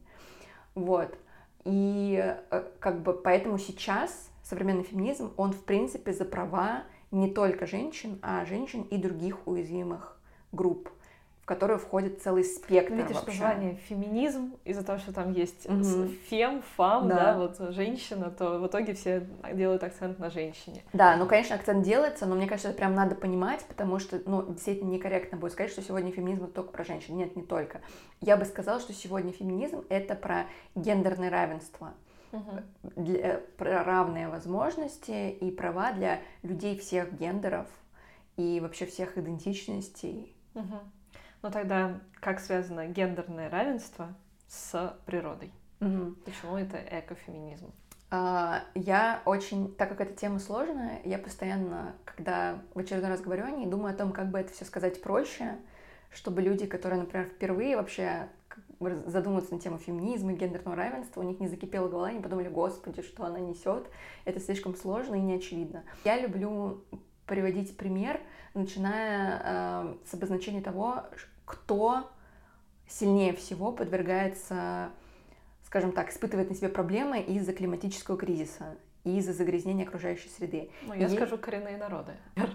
Speaker 2: Вот. И э, как бы поэтому сейчас современный феминизм, он в принципе за права не только женщин, а женщин и других уязвимых групп, которую входит целый спектр
Speaker 1: Видишь,
Speaker 2: вообще.
Speaker 1: название феминизм, из-за того, что там есть угу. фем, фам, да. да, вот женщина, то в итоге все делают акцент на женщине.
Speaker 2: Да, ну, конечно, акцент делается, но мне кажется, это прям надо понимать, потому что, ну, действительно некорректно будет сказать, что сегодня феминизм это только про женщин. Нет, не только. Я бы сказала, что сегодня феминизм это про гендерное равенство. Угу. Для, про равные возможности и права для людей всех гендеров и вообще всех идентичностей.
Speaker 1: Угу. Но тогда как связано гендерное равенство с природой? Угу. Почему это экофеминизм?
Speaker 2: А, я очень, так как эта тема сложная, я постоянно, когда в очередной раз говорю о ней, думаю о том, как бы это все сказать проще, чтобы люди, которые, например, впервые вообще задумываются на тему феминизма и гендерного равенства, у них не закипела голова, они подумали, господи, что она несет, это слишком сложно и неочевидно. Я люблю приводить пример, начиная э, с обозначения того, кто сильнее всего подвергается, скажем так, испытывает на себе проблемы из-за климатического кризиса и из-за загрязнения окружающей среды.
Speaker 1: Ну, я и... скажу коренные народы.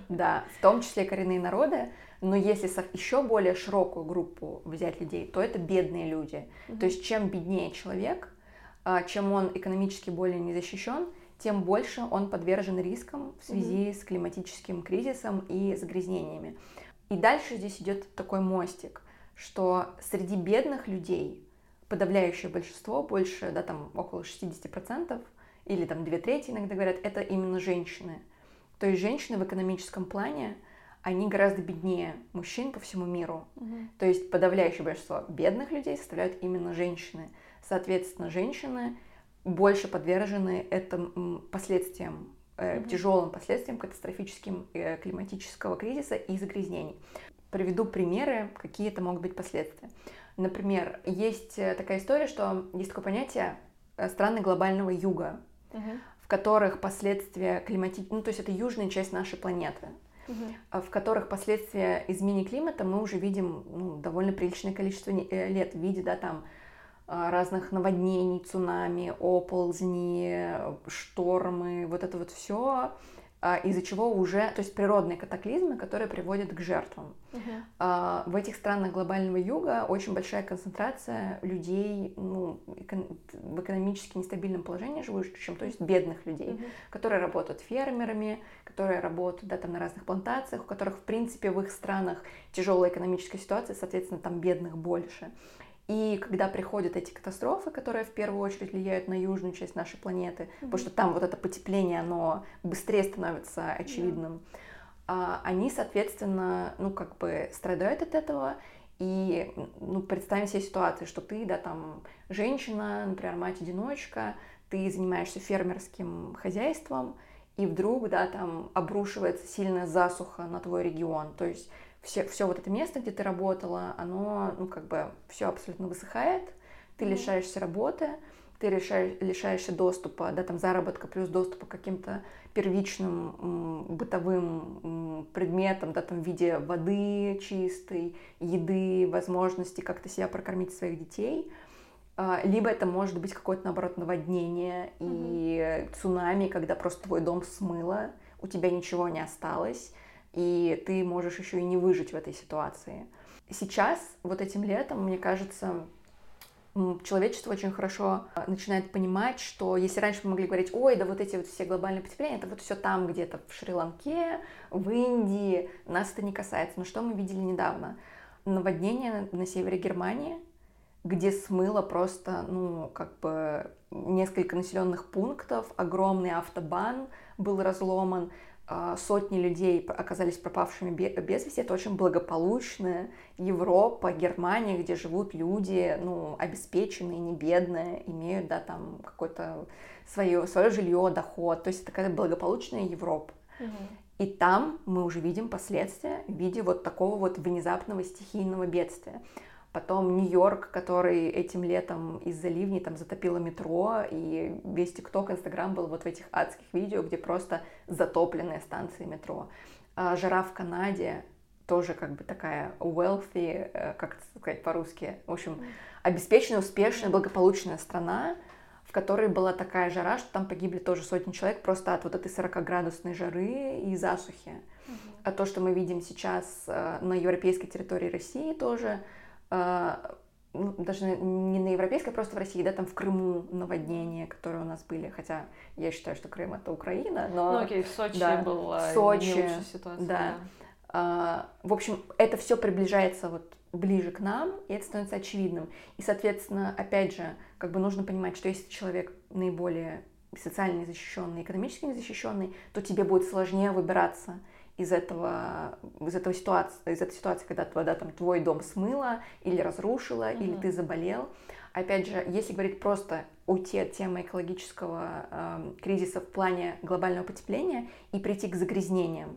Speaker 2: Да, в том числе коренные народы, но если еще более широкую группу взять людей, то это бедные люди. Mm-hmm. То есть чем беднее человек, а, чем он экономически более не защищен, тем больше он подвержен рискам в связи mm-hmm. с климатическим кризисом и загрязнениями. И дальше здесь идет такой мостик, что среди бедных людей подавляющее большинство, больше, да, там около 60%, или там две трети иногда говорят, это именно женщины. То есть женщины в экономическом плане, они гораздо беднее мужчин по всему миру. Угу. То есть подавляющее большинство бедных людей составляют именно женщины. Соответственно, женщины больше подвержены этим последствиям mm-hmm. тяжелым последствиям катастрофическим э, климатического кризиса и загрязнений. Приведу примеры, какие это могут быть последствия. Например, есть э, такая история, что есть такое понятие э, страны глобального юга, mm-hmm. в которых последствия климатического, ну то есть это южная часть нашей планеты, угу. в которых последствия изменения климата мы уже видим ну, довольно приличное количество э, лет в виде, да, там разных наводнений, цунами, оползни, штормы, вот это вот все, а, из-за чего уже, то есть природные катаклизмы, которые приводят к жертвам. Uh-huh. В этих странах глобального юга очень большая концентрация людей ну, в экономически нестабильном положении живущих, то есть бедных людей, uh-huh. которые работают фермерами, которые работают да, там, на разных плантациях, у которых, в принципе, в их странах тяжелая экономическая ситуация, соответственно, там бедных больше. И когда приходят эти катастрофы, которые в первую очередь влияют на южную часть нашей планеты, mm-hmm. потому что там вот это потепление, оно быстрее становится очевидным, yeah. они, соответственно, ну как бы страдают от этого. И ну, представим себе ситуацию, что ты, да, там, женщина, например, мать-одиночка, ты занимаешься фермерским хозяйством, и вдруг, да, там обрушивается сильная засуха на твой регион. То есть все, все вот это место, где ты работала, оно, ну, как бы, все абсолютно высыхает, ты mm-hmm. лишаешься работы, ты лишаешь, лишаешься доступа, да, там, заработка плюс доступа к каким-то первичным м, бытовым м, предметам, да, там, в виде воды чистой, еды, возможности как-то себя прокормить своих детей. А, либо это может быть какое-то, наоборот, наводнение mm-hmm. и цунами, когда просто твой дом смыло, у тебя ничего не осталось, и ты можешь еще и не выжить в этой ситуации. Сейчас, вот этим летом, мне кажется, человечество очень хорошо а, начинает понимать, что если раньше мы могли говорить, ой, да вот эти вот все глобальные потепления, это вот все там где-то в Шри-Ланке, в Индии, нас это не касается. Но что мы видели недавно? Наводнение на севере Германии, где смыло просто, ну, как бы несколько населенных пунктов, огромный автобан был разломан, сотни людей оказались пропавшими без вести. Это очень благополучная Европа, Германия, где живут люди, ну, обеспеченные, не бедные, имеют, да, там, какое-то свое, свое жилье, доход. То есть это такая благополучная Европа. Угу. И там мы уже видим последствия в виде вот такого вот внезапного стихийного бедствия. Потом Нью-Йорк, который этим летом из-за ливней там затопило метро, и весь ТикТок, Инстаграм был вот в этих адских видео, где просто затопленные станции метро. А жара в Канаде тоже как бы такая wealthy, э, как сказать по-русски, в общем, обеспеченная, успешная, благополучная страна, в которой была такая жара, что там погибли тоже сотни человек просто от вот этой 40-градусной жары и засухи. А то, что мы видим сейчас э, на европейской территории России тоже, ну, даже не на европейской, просто в России, да, там в Крыму наводнения, которые у нас были, хотя я считаю, что Крым это Украина, но...
Speaker 1: Ну окей, в Сочи да, была
Speaker 2: в Сочи,
Speaker 1: не лучшая ситуация.
Speaker 2: Да. да. А, в общем, это все приближается вот ближе к нам, и это становится очевидным. И, соответственно, опять же, как бы нужно понимать, что если человек наиболее социально незащищенный, экономически незащищенный, то тебе будет сложнее выбираться из этого, из этого ситуации, из этой ситуации, когда вода там твой дом смыла или разрушила, mm-hmm. или ты заболел. Опять же, если говорить просто уйти от темы экологического э, кризиса в плане глобального потепления и прийти к загрязнениям,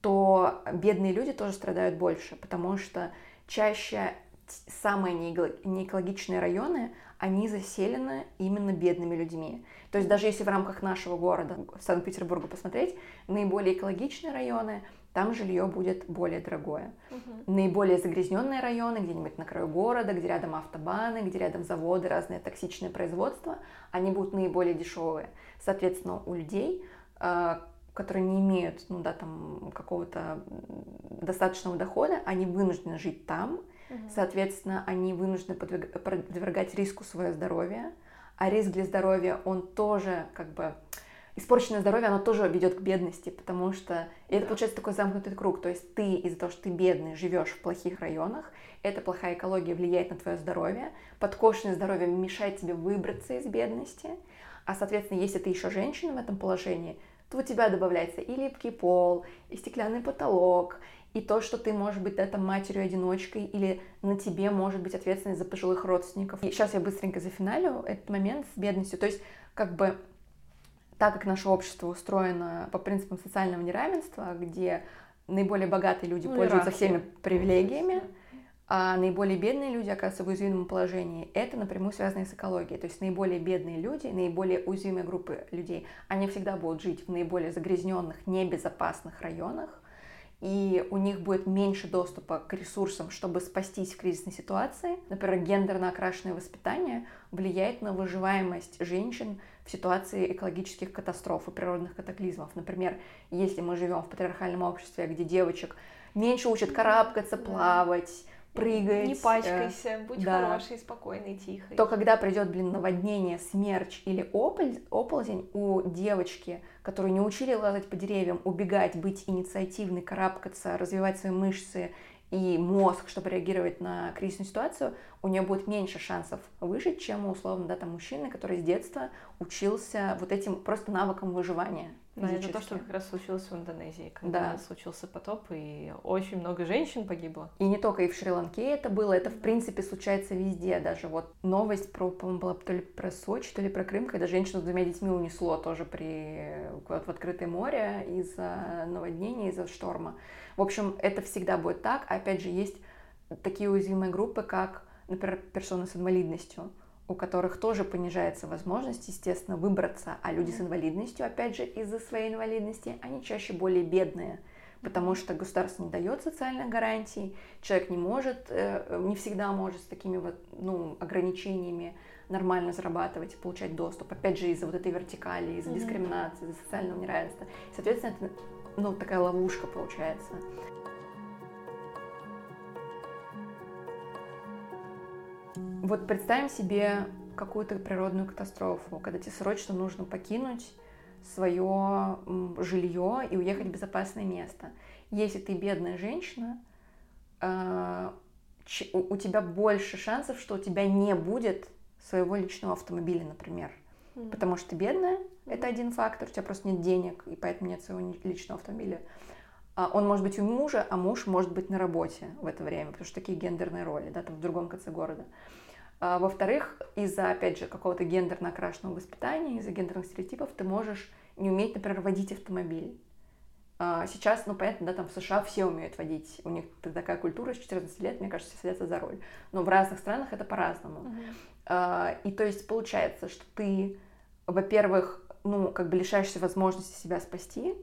Speaker 2: то бедные люди тоже страдают больше, потому что чаще самые неэкологичные районы, они заселены именно бедными людьми. То есть даже если в рамках нашего города, Санкт-Петербурга посмотреть, наиболее экологичные районы, там жилье будет более дорогое. Угу. Наиболее загрязненные районы, где-нибудь на краю города, где рядом автобаны, где рядом заводы, разные токсичные производства, они будут наиболее дешевые. Соответственно, у людей, э, которые не имеют, ну да, там какого-то достаточного дохода, они вынуждены жить там, угу. соответственно, они вынуждены подвергать риску свое здоровье, а риск для здоровья, он тоже как бы испорченное здоровье, оно тоже ведет к бедности, потому что и это получается такой замкнутый круг. То есть ты из-за того, что ты бедный, живешь в плохих районах, эта плохая экология влияет на твое здоровье, подкошенное здоровье мешает тебе выбраться из бедности, а, соответственно, если ты еще женщина в этом положении, то у тебя добавляется и липкий пол, и стеклянный потолок, и то, что ты можешь быть да, там, матерью-одиночкой, или на тебе может быть ответственность за пожилых родственников. И сейчас я быстренько зафиналю этот момент с бедностью. То есть, как бы, так как наше общество устроено по принципам социального неравенства, где наиболее богатые люди ну, пользуются всеми привилегиями, а наиболее бедные люди оказываются в уязвимом положении. Это напрямую связано с экологией. То есть наиболее бедные люди, наиболее уязвимые группы людей, они всегда будут жить в наиболее загрязненных, небезопасных районах, и у них будет меньше доступа к ресурсам, чтобы спастись в кризисной ситуации. Например, гендерно окрашенное воспитание влияет на выживаемость женщин в ситуации экологических катастроф и природных катаклизмов. Например, если мы живем в патриархальном обществе, где девочек меньше учат карабкаться, плавать, прыгать.
Speaker 1: Не пачкайся, э, будь да. хорошей, спокойной, тихой.
Speaker 2: То когда придет, блин, наводнение, смерч или ополь, оползень у девочки, которую не учили лазать по деревьям, убегать, быть инициативной, карабкаться, развивать свои мышцы и мозг, чтобы реагировать на кризисную ситуацию, у нее будет меньше шансов выжить, чем у условно, да, там мужчины, который с детства учился вот этим просто навыкам выживания.
Speaker 1: Да, это то, что как раз случилось в Индонезии, когда да. случился потоп, и очень много женщин погибло.
Speaker 2: И не только и в Шри-Ланке это было, это в принципе случается везде. Даже вот новость про, по-моему, была то ли про Сочи, то ли про Крым, когда женщину с двумя детьми унесло тоже при вот, в открытое море из-за наводнения, из-за шторма. В общем, это всегда будет так. Опять же, есть такие уязвимые группы, как, например, персоны с инвалидностью у которых тоже понижается возможность, естественно, выбраться, а люди с инвалидностью, опять же, из-за своей инвалидности, они чаще более бедные, потому что государство не дает социальных гарантий, человек не может, э, не всегда может с такими вот, ну, ограничениями нормально зарабатывать и получать доступ, опять же, из-за вот этой вертикали, из-за дискриминации, из-за социального неравенства. Соответственно, это, ну, такая ловушка получается. Вот представим себе какую-то природную катастрофу, когда тебе срочно нужно покинуть свое жилье и уехать в безопасное место. Если ты бедная женщина, э, у тебя больше шансов, что у тебя не будет своего личного автомобиля, например. Mm. Потому что ты бедная, это один фактор, у тебя просто нет денег, и поэтому нет своего личного автомобиля. А он может быть у мужа, а муж может быть на работе в это время, потому что такие гендерные роли, да, там в другом конце города. А, во-вторых, из-за, опять же, какого-то гендерно окрашенного воспитания, из-за гендерных стереотипов ты можешь не уметь, например, водить автомобиль. А, сейчас, ну, понятно, да, там в США все умеют водить. У них такая культура с 14 лет, мне кажется, все садятся за руль. Но в разных странах это по-разному. Uh-huh. И то есть получается, что ты, во-первых, ну, как бы лишаешься возможности себя спасти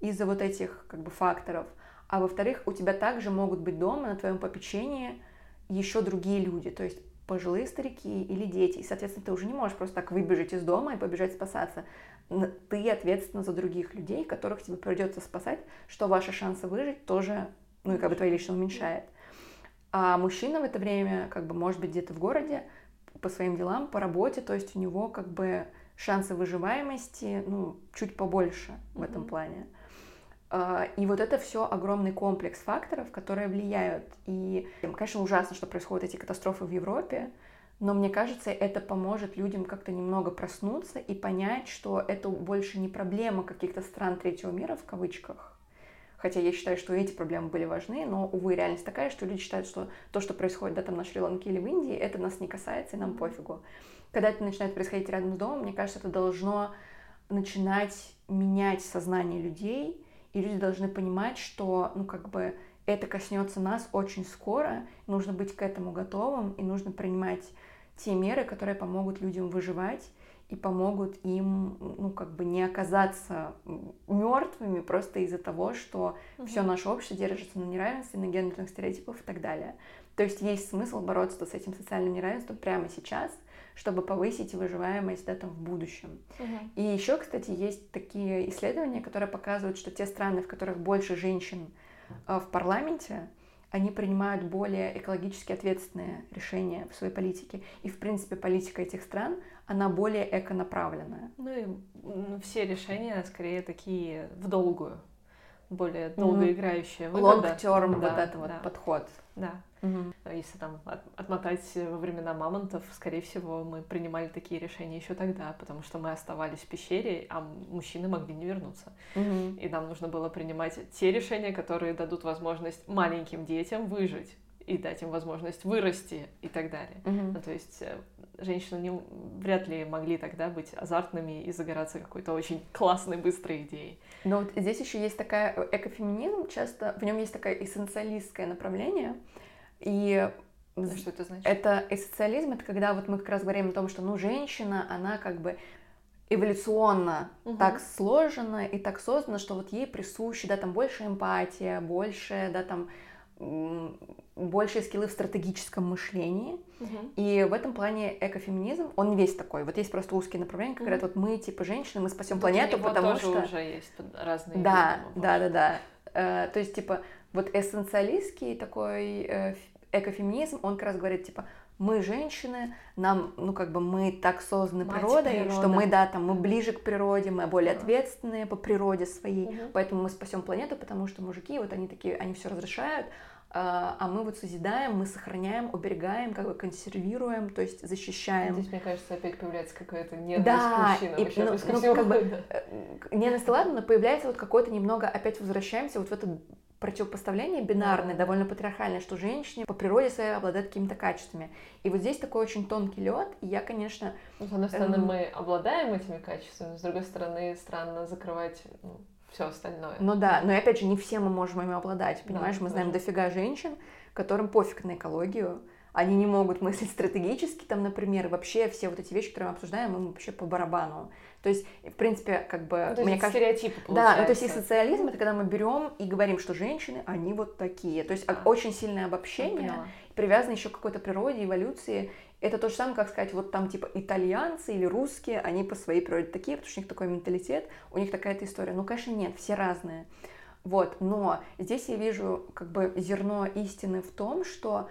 Speaker 2: из-за вот этих, как бы, факторов. А во-вторых, у тебя также могут быть дома на твоем попечении еще другие люди. То есть пожилые старики или дети. И, соответственно, ты уже не можешь просто так выбежать из дома и побежать спасаться. ты ответственна за других людей, которых тебе придется спасать, что ваши шансы выжить тоже, ну и как бы твои лично уменьшает. А мужчина в это время, как бы, может быть, где-то в городе по своим делам, по работе, то есть у него как бы шансы выживаемости, ну, чуть побольше в этом плане. А, и вот это все огромный комплекс факторов, которые влияют. И, конечно, ужасно, что происходят эти катастрофы в Европе, но мне кажется, это поможет людям как-то немного проснуться и понять, что это больше не проблема каких-то стран третьего мира в кавычках. Хотя я считаю, что эти проблемы были важны, но, увы, реальность такая, что люди считают, что то, что происходит да, там на Шри-Ланке или в Индии, это нас не касается, и нам пофигу. Когда это начинает происходить рядом с домом, мне кажется, это должно начинать менять сознание людей, и люди должны понимать, что, ну, как бы, это коснется нас очень скоро, нужно быть к этому готовым, и нужно принимать те меры, которые помогут людям выживать и помогут им, ну, как бы не оказаться мертвыми просто из-за того, что угу. все наше общество держится на неравенстве, на гендерных стереотипах и так далее. То есть есть смысл бороться с этим социальным неравенством прямо сейчас, чтобы повысить выживаемость да, там, в будущем. Угу. И еще, кстати, есть такие исследования, которые показывают, что те страны, в которых больше женщин э, в парламенте, они принимают более экологически ответственные решения в своей политике. И, в принципе, политика этих стран, она более эконаправленная.
Speaker 1: Ну и ну, все решения скорее такие в долгую, более долгоиграющие.
Speaker 2: Long-term да, вот это да. вот подход.
Speaker 1: Да. Угу. Если там от, отмотать во времена мамонтов, скорее всего, мы принимали такие решения еще тогда, потому что мы оставались в пещере, а мужчины могли не вернуться. Угу. И нам нужно было принимать те решения, которые дадут возможность маленьким детям выжить и дать им возможность вырасти и так далее. Угу. Ну, то есть э, женщины не, вряд ли могли тогда быть азартными и загораться какой-то очень классной, быстрой идеей.
Speaker 2: Но вот здесь еще есть такая э, экофеминизм, часто в нем есть такое эссенциалистское направление, и
Speaker 1: а что это значит?
Speaker 2: Это эссенциализм, это когда вот мы как раз говорим о том, что ну женщина, она как бы эволюционно угу. так сложена и так создана, что вот ей присущи, да, там больше эмпатия, больше, да, там большие скиллы в стратегическом мышлении. Угу. И в этом плане экофеминизм, он весь такой. Вот есть просто узкие направления, как угу. говорят, вот мы типа женщины, мы спасем планету, потому
Speaker 1: тоже
Speaker 2: что...
Speaker 1: уже есть разные.
Speaker 2: Да, виды, да, да, да. Э, то есть типа вот эссенциалистский такой э, экофеминизм, он как раз говорит, типа, мы женщины, нам, ну, как бы мы так созданы Мать природой, природа. что мы, да, там, мы ближе к природе, мы более ответственные по природе своей, угу. поэтому мы спасем планету, потому что мужики, вот они такие, они все разрешают, а, а мы вот созидаем, мы сохраняем, уберегаем, как бы консервируем, то есть защищаем.
Speaker 1: Здесь, мне кажется, опять появляется какая-то ненависть да, к мужчинам. И, ну,
Speaker 2: ну, как бы, *laughs* э, ненависть, ладно, но появляется вот какой-то немного, опять возвращаемся вот в этот противопоставление бинарное, довольно патриархальное, что женщины по природе своей обладают какими-то качествами. И вот здесь такой очень тонкий лед, и я, конечно...
Speaker 1: Ну, с одной стороны, эм... мы обладаем этими качествами, с другой стороны, странно закрывать ну, все остальное.
Speaker 2: Ну да, но опять же, не все мы можем ими обладать, понимаешь? Да, мы знаем дофига женщин, которым пофиг на экологию, они не могут мыслить стратегически, там, например, вообще все вот эти вещи, которые мы обсуждаем, им вообще по барабану. То есть, в принципе, как бы...
Speaker 1: Ну, мне кажется, стереотипы
Speaker 2: получается. Да, ну, то есть и социализм, это когда мы берем и говорим, что женщины, они вот такие. То есть а. очень сильное обобщение, привязано еще к какой-то природе, эволюции. Это то же самое, как сказать, вот там типа итальянцы или русские, они по своей природе такие, потому что у них такой менталитет, у них такая-то история. Ну, конечно, нет, все разные. Вот, но здесь я вижу как бы зерно истины в том, что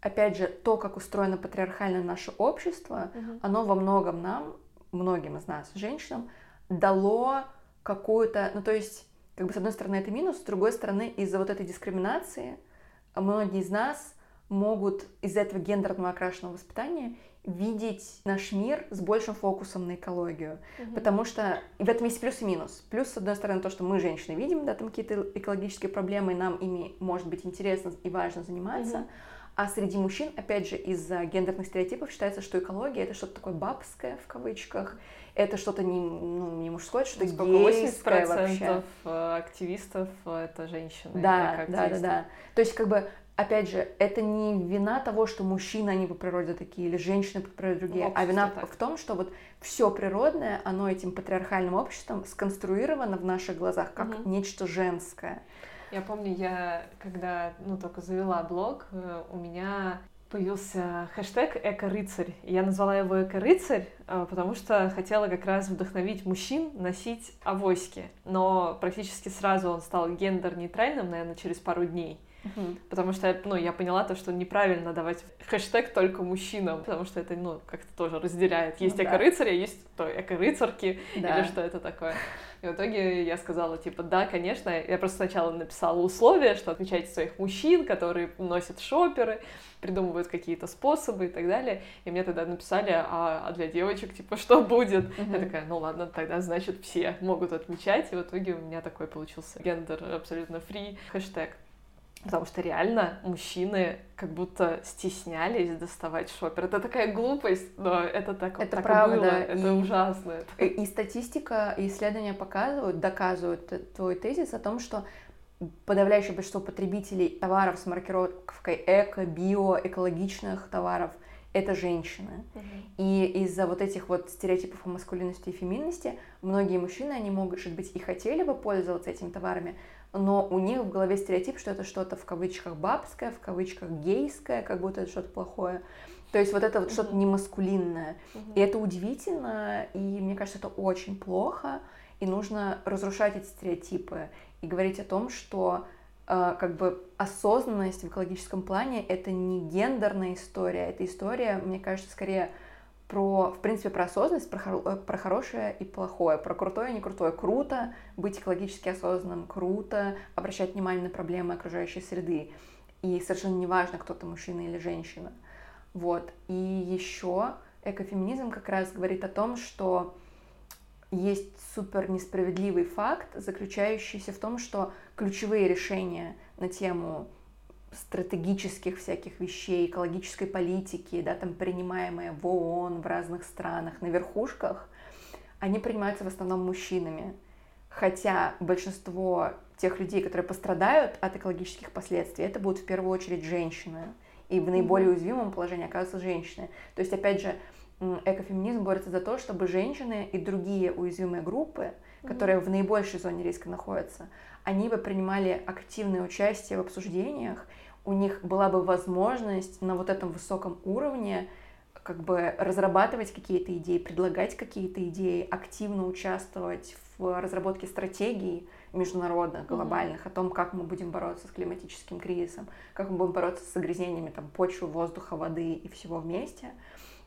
Speaker 2: опять же, то, как устроено патриархальное наше общество, угу. оно во многом нам многим из нас, женщинам, дало какую-то, ну то есть, как бы с одной стороны это минус, с другой стороны из-за вот этой дискриминации многие из нас могут из-за этого гендерного окрашенного воспитания видеть наш мир с большим фокусом на экологию. Угу. Потому что в этом есть плюс и минус. Плюс, с одной стороны, то, что мы, женщины, видим, да, там какие-то экологические проблемы, и нам ими может быть интересно и важно заниматься. Угу. А среди мужчин, опять же, из-за гендерных стереотипов считается, что экология это что-то такое бабское в кавычках, это что-то не, ну, не мужское, что-то гейское вообще.
Speaker 1: Э, активистов это женщины.
Speaker 2: Да, да, да, да. То есть как бы опять же, это не вина того, что мужчины, они по природе такие, или женщины по природе другие, ну, а вина так. в том, что вот все природное, оно этим патриархальным обществом сконструировано в наших глазах как угу. нечто женское.
Speaker 1: Я помню, я когда, ну, только завела блог, э, у меня появился хэштег «Эко-рыцарь». Я назвала его «Эко-рыцарь», э, потому что хотела как раз вдохновить мужчин носить авоськи. Но практически сразу он стал гендер-нейтральным, наверное, через пару дней. Угу. Потому что ну, я поняла то, что неправильно давать хэштег только мужчинам, потому что это ну, как-то тоже разделяет. Есть ну, эко-рыцари, а есть то эко-рыцарки да. или что это такое. И в итоге я сказала, типа, да, конечно. Я просто сначала написала условия, что отмечайте своих мужчин, которые носят шоперы, придумывают какие-то способы и так далее. И мне тогда написали, а, а для девочек, типа, что будет? Mm-hmm. Я такая, ну ладно, тогда, значит, все могут отмечать. И в итоге у меня такой получился гендер абсолютно фри хэштег. Потому что реально мужчины как будто стеснялись доставать шопер. Это такая глупость, но это так, это так правда, было. Это и, ужасно.
Speaker 2: И, и статистика, и исследования показывают, доказывают твой тезис о том, что подавляющее большинство потребителей товаров с маркировкой эко, био, экологичных товаров это женщины. Угу. И из-за вот этих вот стереотипов о маскулинности и феминности многие мужчины, они, могут быть, и хотели бы пользоваться этими товарами, но у них в голове стереотип, что это что-то в кавычках бабское, в кавычках гейское, как будто это что-то плохое. То есть вот это вот mm-hmm. что-то немаскулинное. Mm-hmm. И это удивительно, и мне кажется, это очень плохо, и нужно разрушать эти стереотипы и говорить о том, что э, как бы осознанность в экологическом плане это не гендерная история, это история, мне кажется, скорее про, в принципе, про осознанность, про, хоро- про хорошее и плохое, про крутое и не крутое. Круто быть экологически осознанным, круто обращать внимание на проблемы окружающей среды. И совершенно неважно, кто то мужчина или женщина. Вот. И еще экофеминизм как раз говорит о том, что есть супер несправедливый факт, заключающийся в том, что ключевые решения на тему стратегических всяких вещей, экологической политики, да, там принимаемые в ООН, в разных странах, на верхушках, они принимаются в основном мужчинами. Хотя большинство тех людей, которые пострадают от экологических последствий, это будут в первую очередь женщины. И в наиболее уязвимом положении оказываются женщины. То есть, опять же, экофеминизм борется за то, чтобы женщины и другие уязвимые группы, которые mm-hmm. в наибольшей зоне риска находятся, они бы принимали активное участие в обсуждениях, у них была бы возможность на вот этом высоком уровне как бы разрабатывать какие-то идеи, предлагать какие-то идеи, активно участвовать в разработке стратегий международных, глобальных, mm-hmm. о том, как мы будем бороться с климатическим кризисом, как мы будем бороться с загрязнениями там, почвы, воздуха, воды и всего вместе.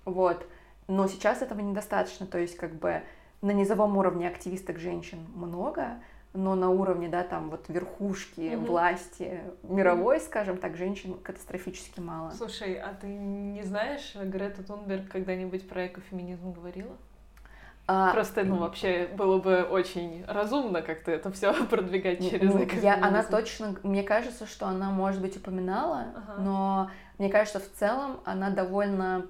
Speaker 2: Вот. Но сейчас этого недостаточно, то есть как бы на низовом уровне активисток женщин много, но на уровне, да, там вот верхушки mm-hmm. власти мировой, mm-hmm. скажем так, женщин катастрофически мало.
Speaker 1: Слушай, а ты не знаешь, Грета Тунберг когда-нибудь про экофеминизм говорила? А, Просто, ну, вообще было бы очень разумно как-то это все *laughs* продвигать через ну,
Speaker 2: я, Она точно, мне кажется, что она, может быть, упоминала, ага. но мне кажется, в целом она довольно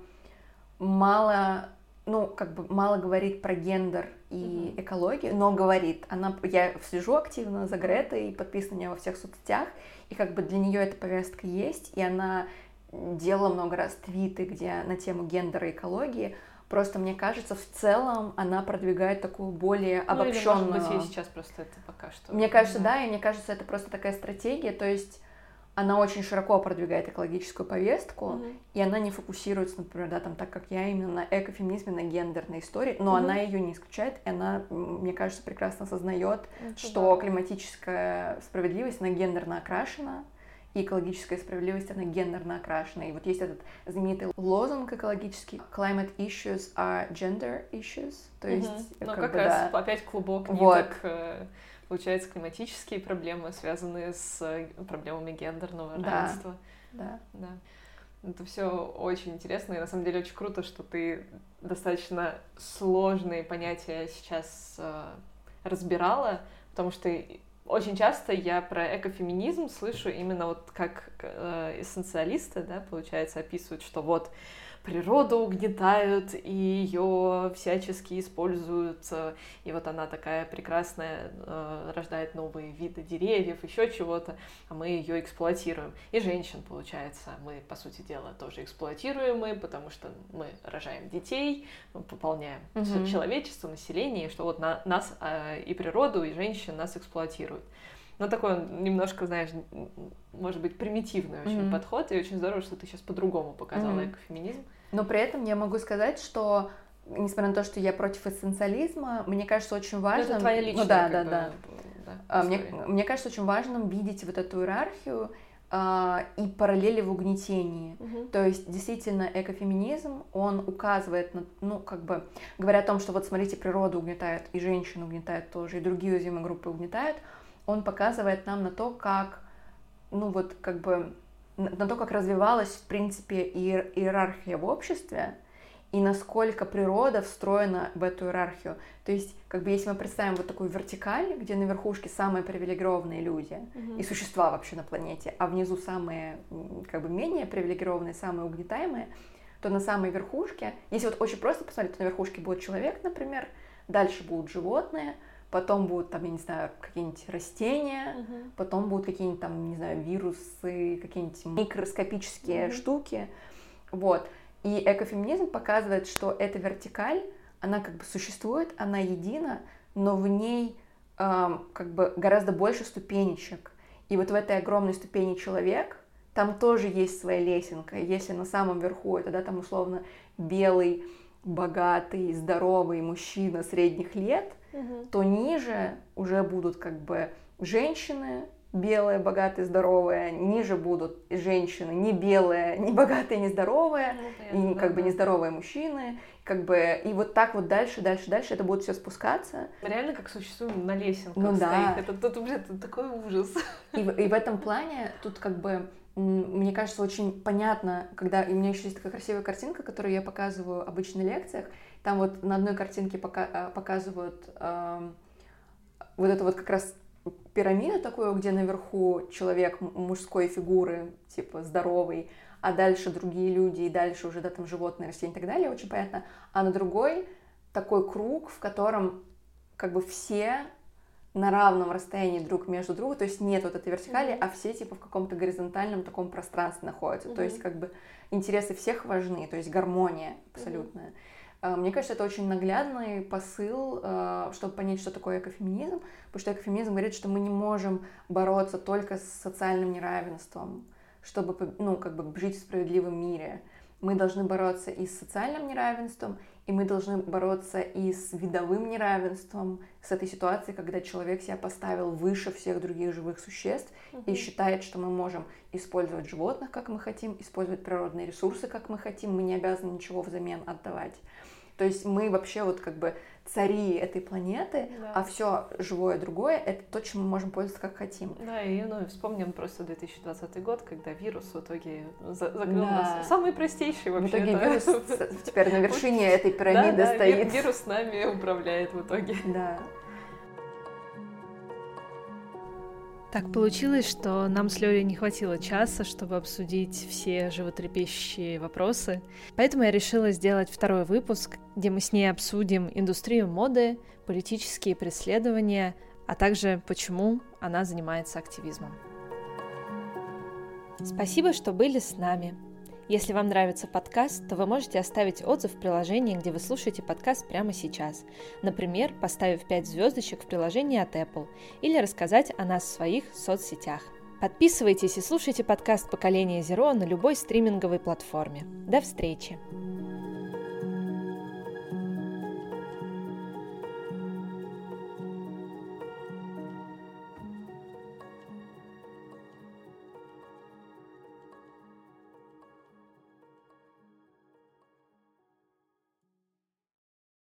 Speaker 2: мало ну, как бы мало говорит про гендер и mm-hmm. экологию, но говорит. Она, я слежу активно за Гретой, подписана на нее во всех соцсетях, и как бы для нее эта повестка есть, и она делала много раз твиты, где на тему гендера и экологии. Просто мне кажется, в целом она продвигает такую более обобщенную. Ну, или,
Speaker 1: может быть, ей сейчас просто это пока что.
Speaker 2: Мне кажется, да, и мне кажется, это просто такая стратегия. То есть она очень широко продвигает экологическую повестку, mm-hmm. и она не фокусируется, например, да, там, так как я именно на экофеминизме, на гендерной истории, но mm-hmm. она ее не исключает, и она, мне кажется, прекрасно осознает, mm-hmm. что климатическая справедливость, она гендерно окрашена, и экологическая справедливость, она гендерно окрашена. И вот есть этот знаменитый лозунг экологический «Climate issues are gender issues»,
Speaker 1: то есть... Mm-hmm. Ну, как, как бы, раз да. опять клубок вот. ниток э, получается, климатические проблемы, связанные с э, проблемами гендерного да. равенства.
Speaker 2: Да.
Speaker 1: да. Это все очень интересно, и на самом деле очень круто, что ты достаточно сложные понятия сейчас э, разбирала, потому что очень часто я про экофеминизм слышу именно вот как э, эссенциалисты, да, получается, описывают, что вот природу угнетают и ее всячески используют. И вот она такая прекрасная, э, рождает новые виды деревьев, еще чего-то, а мы ее эксплуатируем. И женщин, получается, мы, по сути дела, тоже эксплуатируемы, потому что мы рожаем детей, мы пополняем угу. человечество, население, что вот на, нас э, и природу, и женщин нас эксплуатируют. Ну, такой немножко, знаешь, может быть, примитивный очень mm-hmm. подход, и очень здорово, что ты сейчас по-другому показала mm-hmm. экофеминизм.
Speaker 2: Но при этом я могу сказать, что несмотря на то, что я против эссенциализма, мне кажется очень важным...
Speaker 1: Ну, это твоя личная,
Speaker 2: ну, да, да,
Speaker 1: бы,
Speaker 2: да. да а, мне, мне кажется очень важным видеть вот эту иерархию а, и параллели в угнетении.
Speaker 1: Угу.
Speaker 2: То есть действительно экофеминизм, он указывает на, ну как бы, говоря о том, что вот смотрите, природу угнетает, и женщину угнетает тоже, и другие уязвимые группы угнетают, он показывает нам на то, как, ну вот как бы, на то, как развивалась в принципе иерархия в обществе, и насколько природа встроена в эту иерархию. То есть, как бы, если мы представим вот такую вертикаль, где на верхушке самые привилегированные люди
Speaker 1: mm-hmm.
Speaker 2: и существа вообще на планете, а внизу самые, как бы, менее привилегированные, самые угнетаемые, то на самой верхушке, если вот очень просто посмотреть, то на верхушке будет человек, например, дальше будут животные, потом будут там, я не знаю, какие-нибудь растения,
Speaker 1: uh-huh.
Speaker 2: потом будут какие-нибудь там, не знаю, вирусы, какие-нибудь микроскопические uh-huh. штуки, вот. И экофеминизм показывает, что эта вертикаль, она как бы существует, она едина, но в ней эм, как бы гораздо больше ступенечек. И вот в этой огромной ступени человек, там тоже есть своя лесенка. Если на самом верху это, да, там условно белый, богатый, здоровый мужчина средних лет,
Speaker 1: угу.
Speaker 2: то ниже уже будут как бы женщины, белые, богатые, здоровые, ниже будут женщины не белые, *laughs* не богатые, не здоровые, ну, и как бы нездоровые мужчины, как бы и вот так вот дальше, дальше, дальше это будет все спускаться.
Speaker 1: Реально как существуем на лесенках
Speaker 2: ну, да.
Speaker 1: Это тут уже такой ужас.
Speaker 2: И, и в этом плане тут как бы мне кажется, очень понятно, когда... И у меня еще есть такая красивая картинка, которую я показываю обычно на лекциях. Там вот на одной картинке пока, а, показывают э, вот это вот как раз пирамиду такую, где наверху человек мужской фигуры, типа здоровый, а дальше другие люди, и дальше уже, да, там животные, растения и так далее, очень понятно. А на другой такой круг, в котором как бы все на равном расстоянии друг между другом, то есть нет вот этой вертикали, mm-hmm. а все типа в каком-то горизонтальном таком пространстве находятся. Mm-hmm. То есть как бы интересы всех важны, то есть гармония абсолютная. Mm-hmm. Мне кажется, это очень наглядный посыл, а, чтобы понять, что такое экофеминизм, потому что экофеминизм говорит, что мы не можем бороться только с социальным неравенством, чтобы ну, как бы жить в справедливом мире. Мы должны бороться и с социальным неравенством, и мы должны бороться и с видовым неравенством, с этой ситуацией, когда человек себя поставил выше всех других живых существ uh-huh. и считает, что мы можем использовать животных, как мы хотим, использовать природные ресурсы, как мы хотим, мы не обязаны ничего взамен отдавать. То есть мы вообще вот как бы цари этой планеты, да. а все живое другое это то, чем мы можем пользоваться как хотим.
Speaker 1: Да, и ну, вспомним просто 2020 год, когда вирус в итоге за закрыл да. нас. Самый простейший вообще.
Speaker 2: В итоге вирус теперь на вершине этой пирамиды стоит.
Speaker 1: Вирус с нами управляет в итоге.
Speaker 2: Да.
Speaker 1: Так получилось, что нам с Лёлей не хватило часа, чтобы обсудить все животрепещущие вопросы. Поэтому я решила сделать второй выпуск, где мы с ней обсудим индустрию моды, политические преследования, а также почему она занимается активизмом. Спасибо, что были с нами. Если вам нравится подкаст, то вы можете оставить отзыв в приложении, где вы слушаете подкаст прямо сейчас. Например, поставив 5 звездочек в приложении от Apple или рассказать о нас в своих соцсетях. Подписывайтесь и слушайте подкаст «Поколение Зеро» на любой стриминговой платформе. До встречи!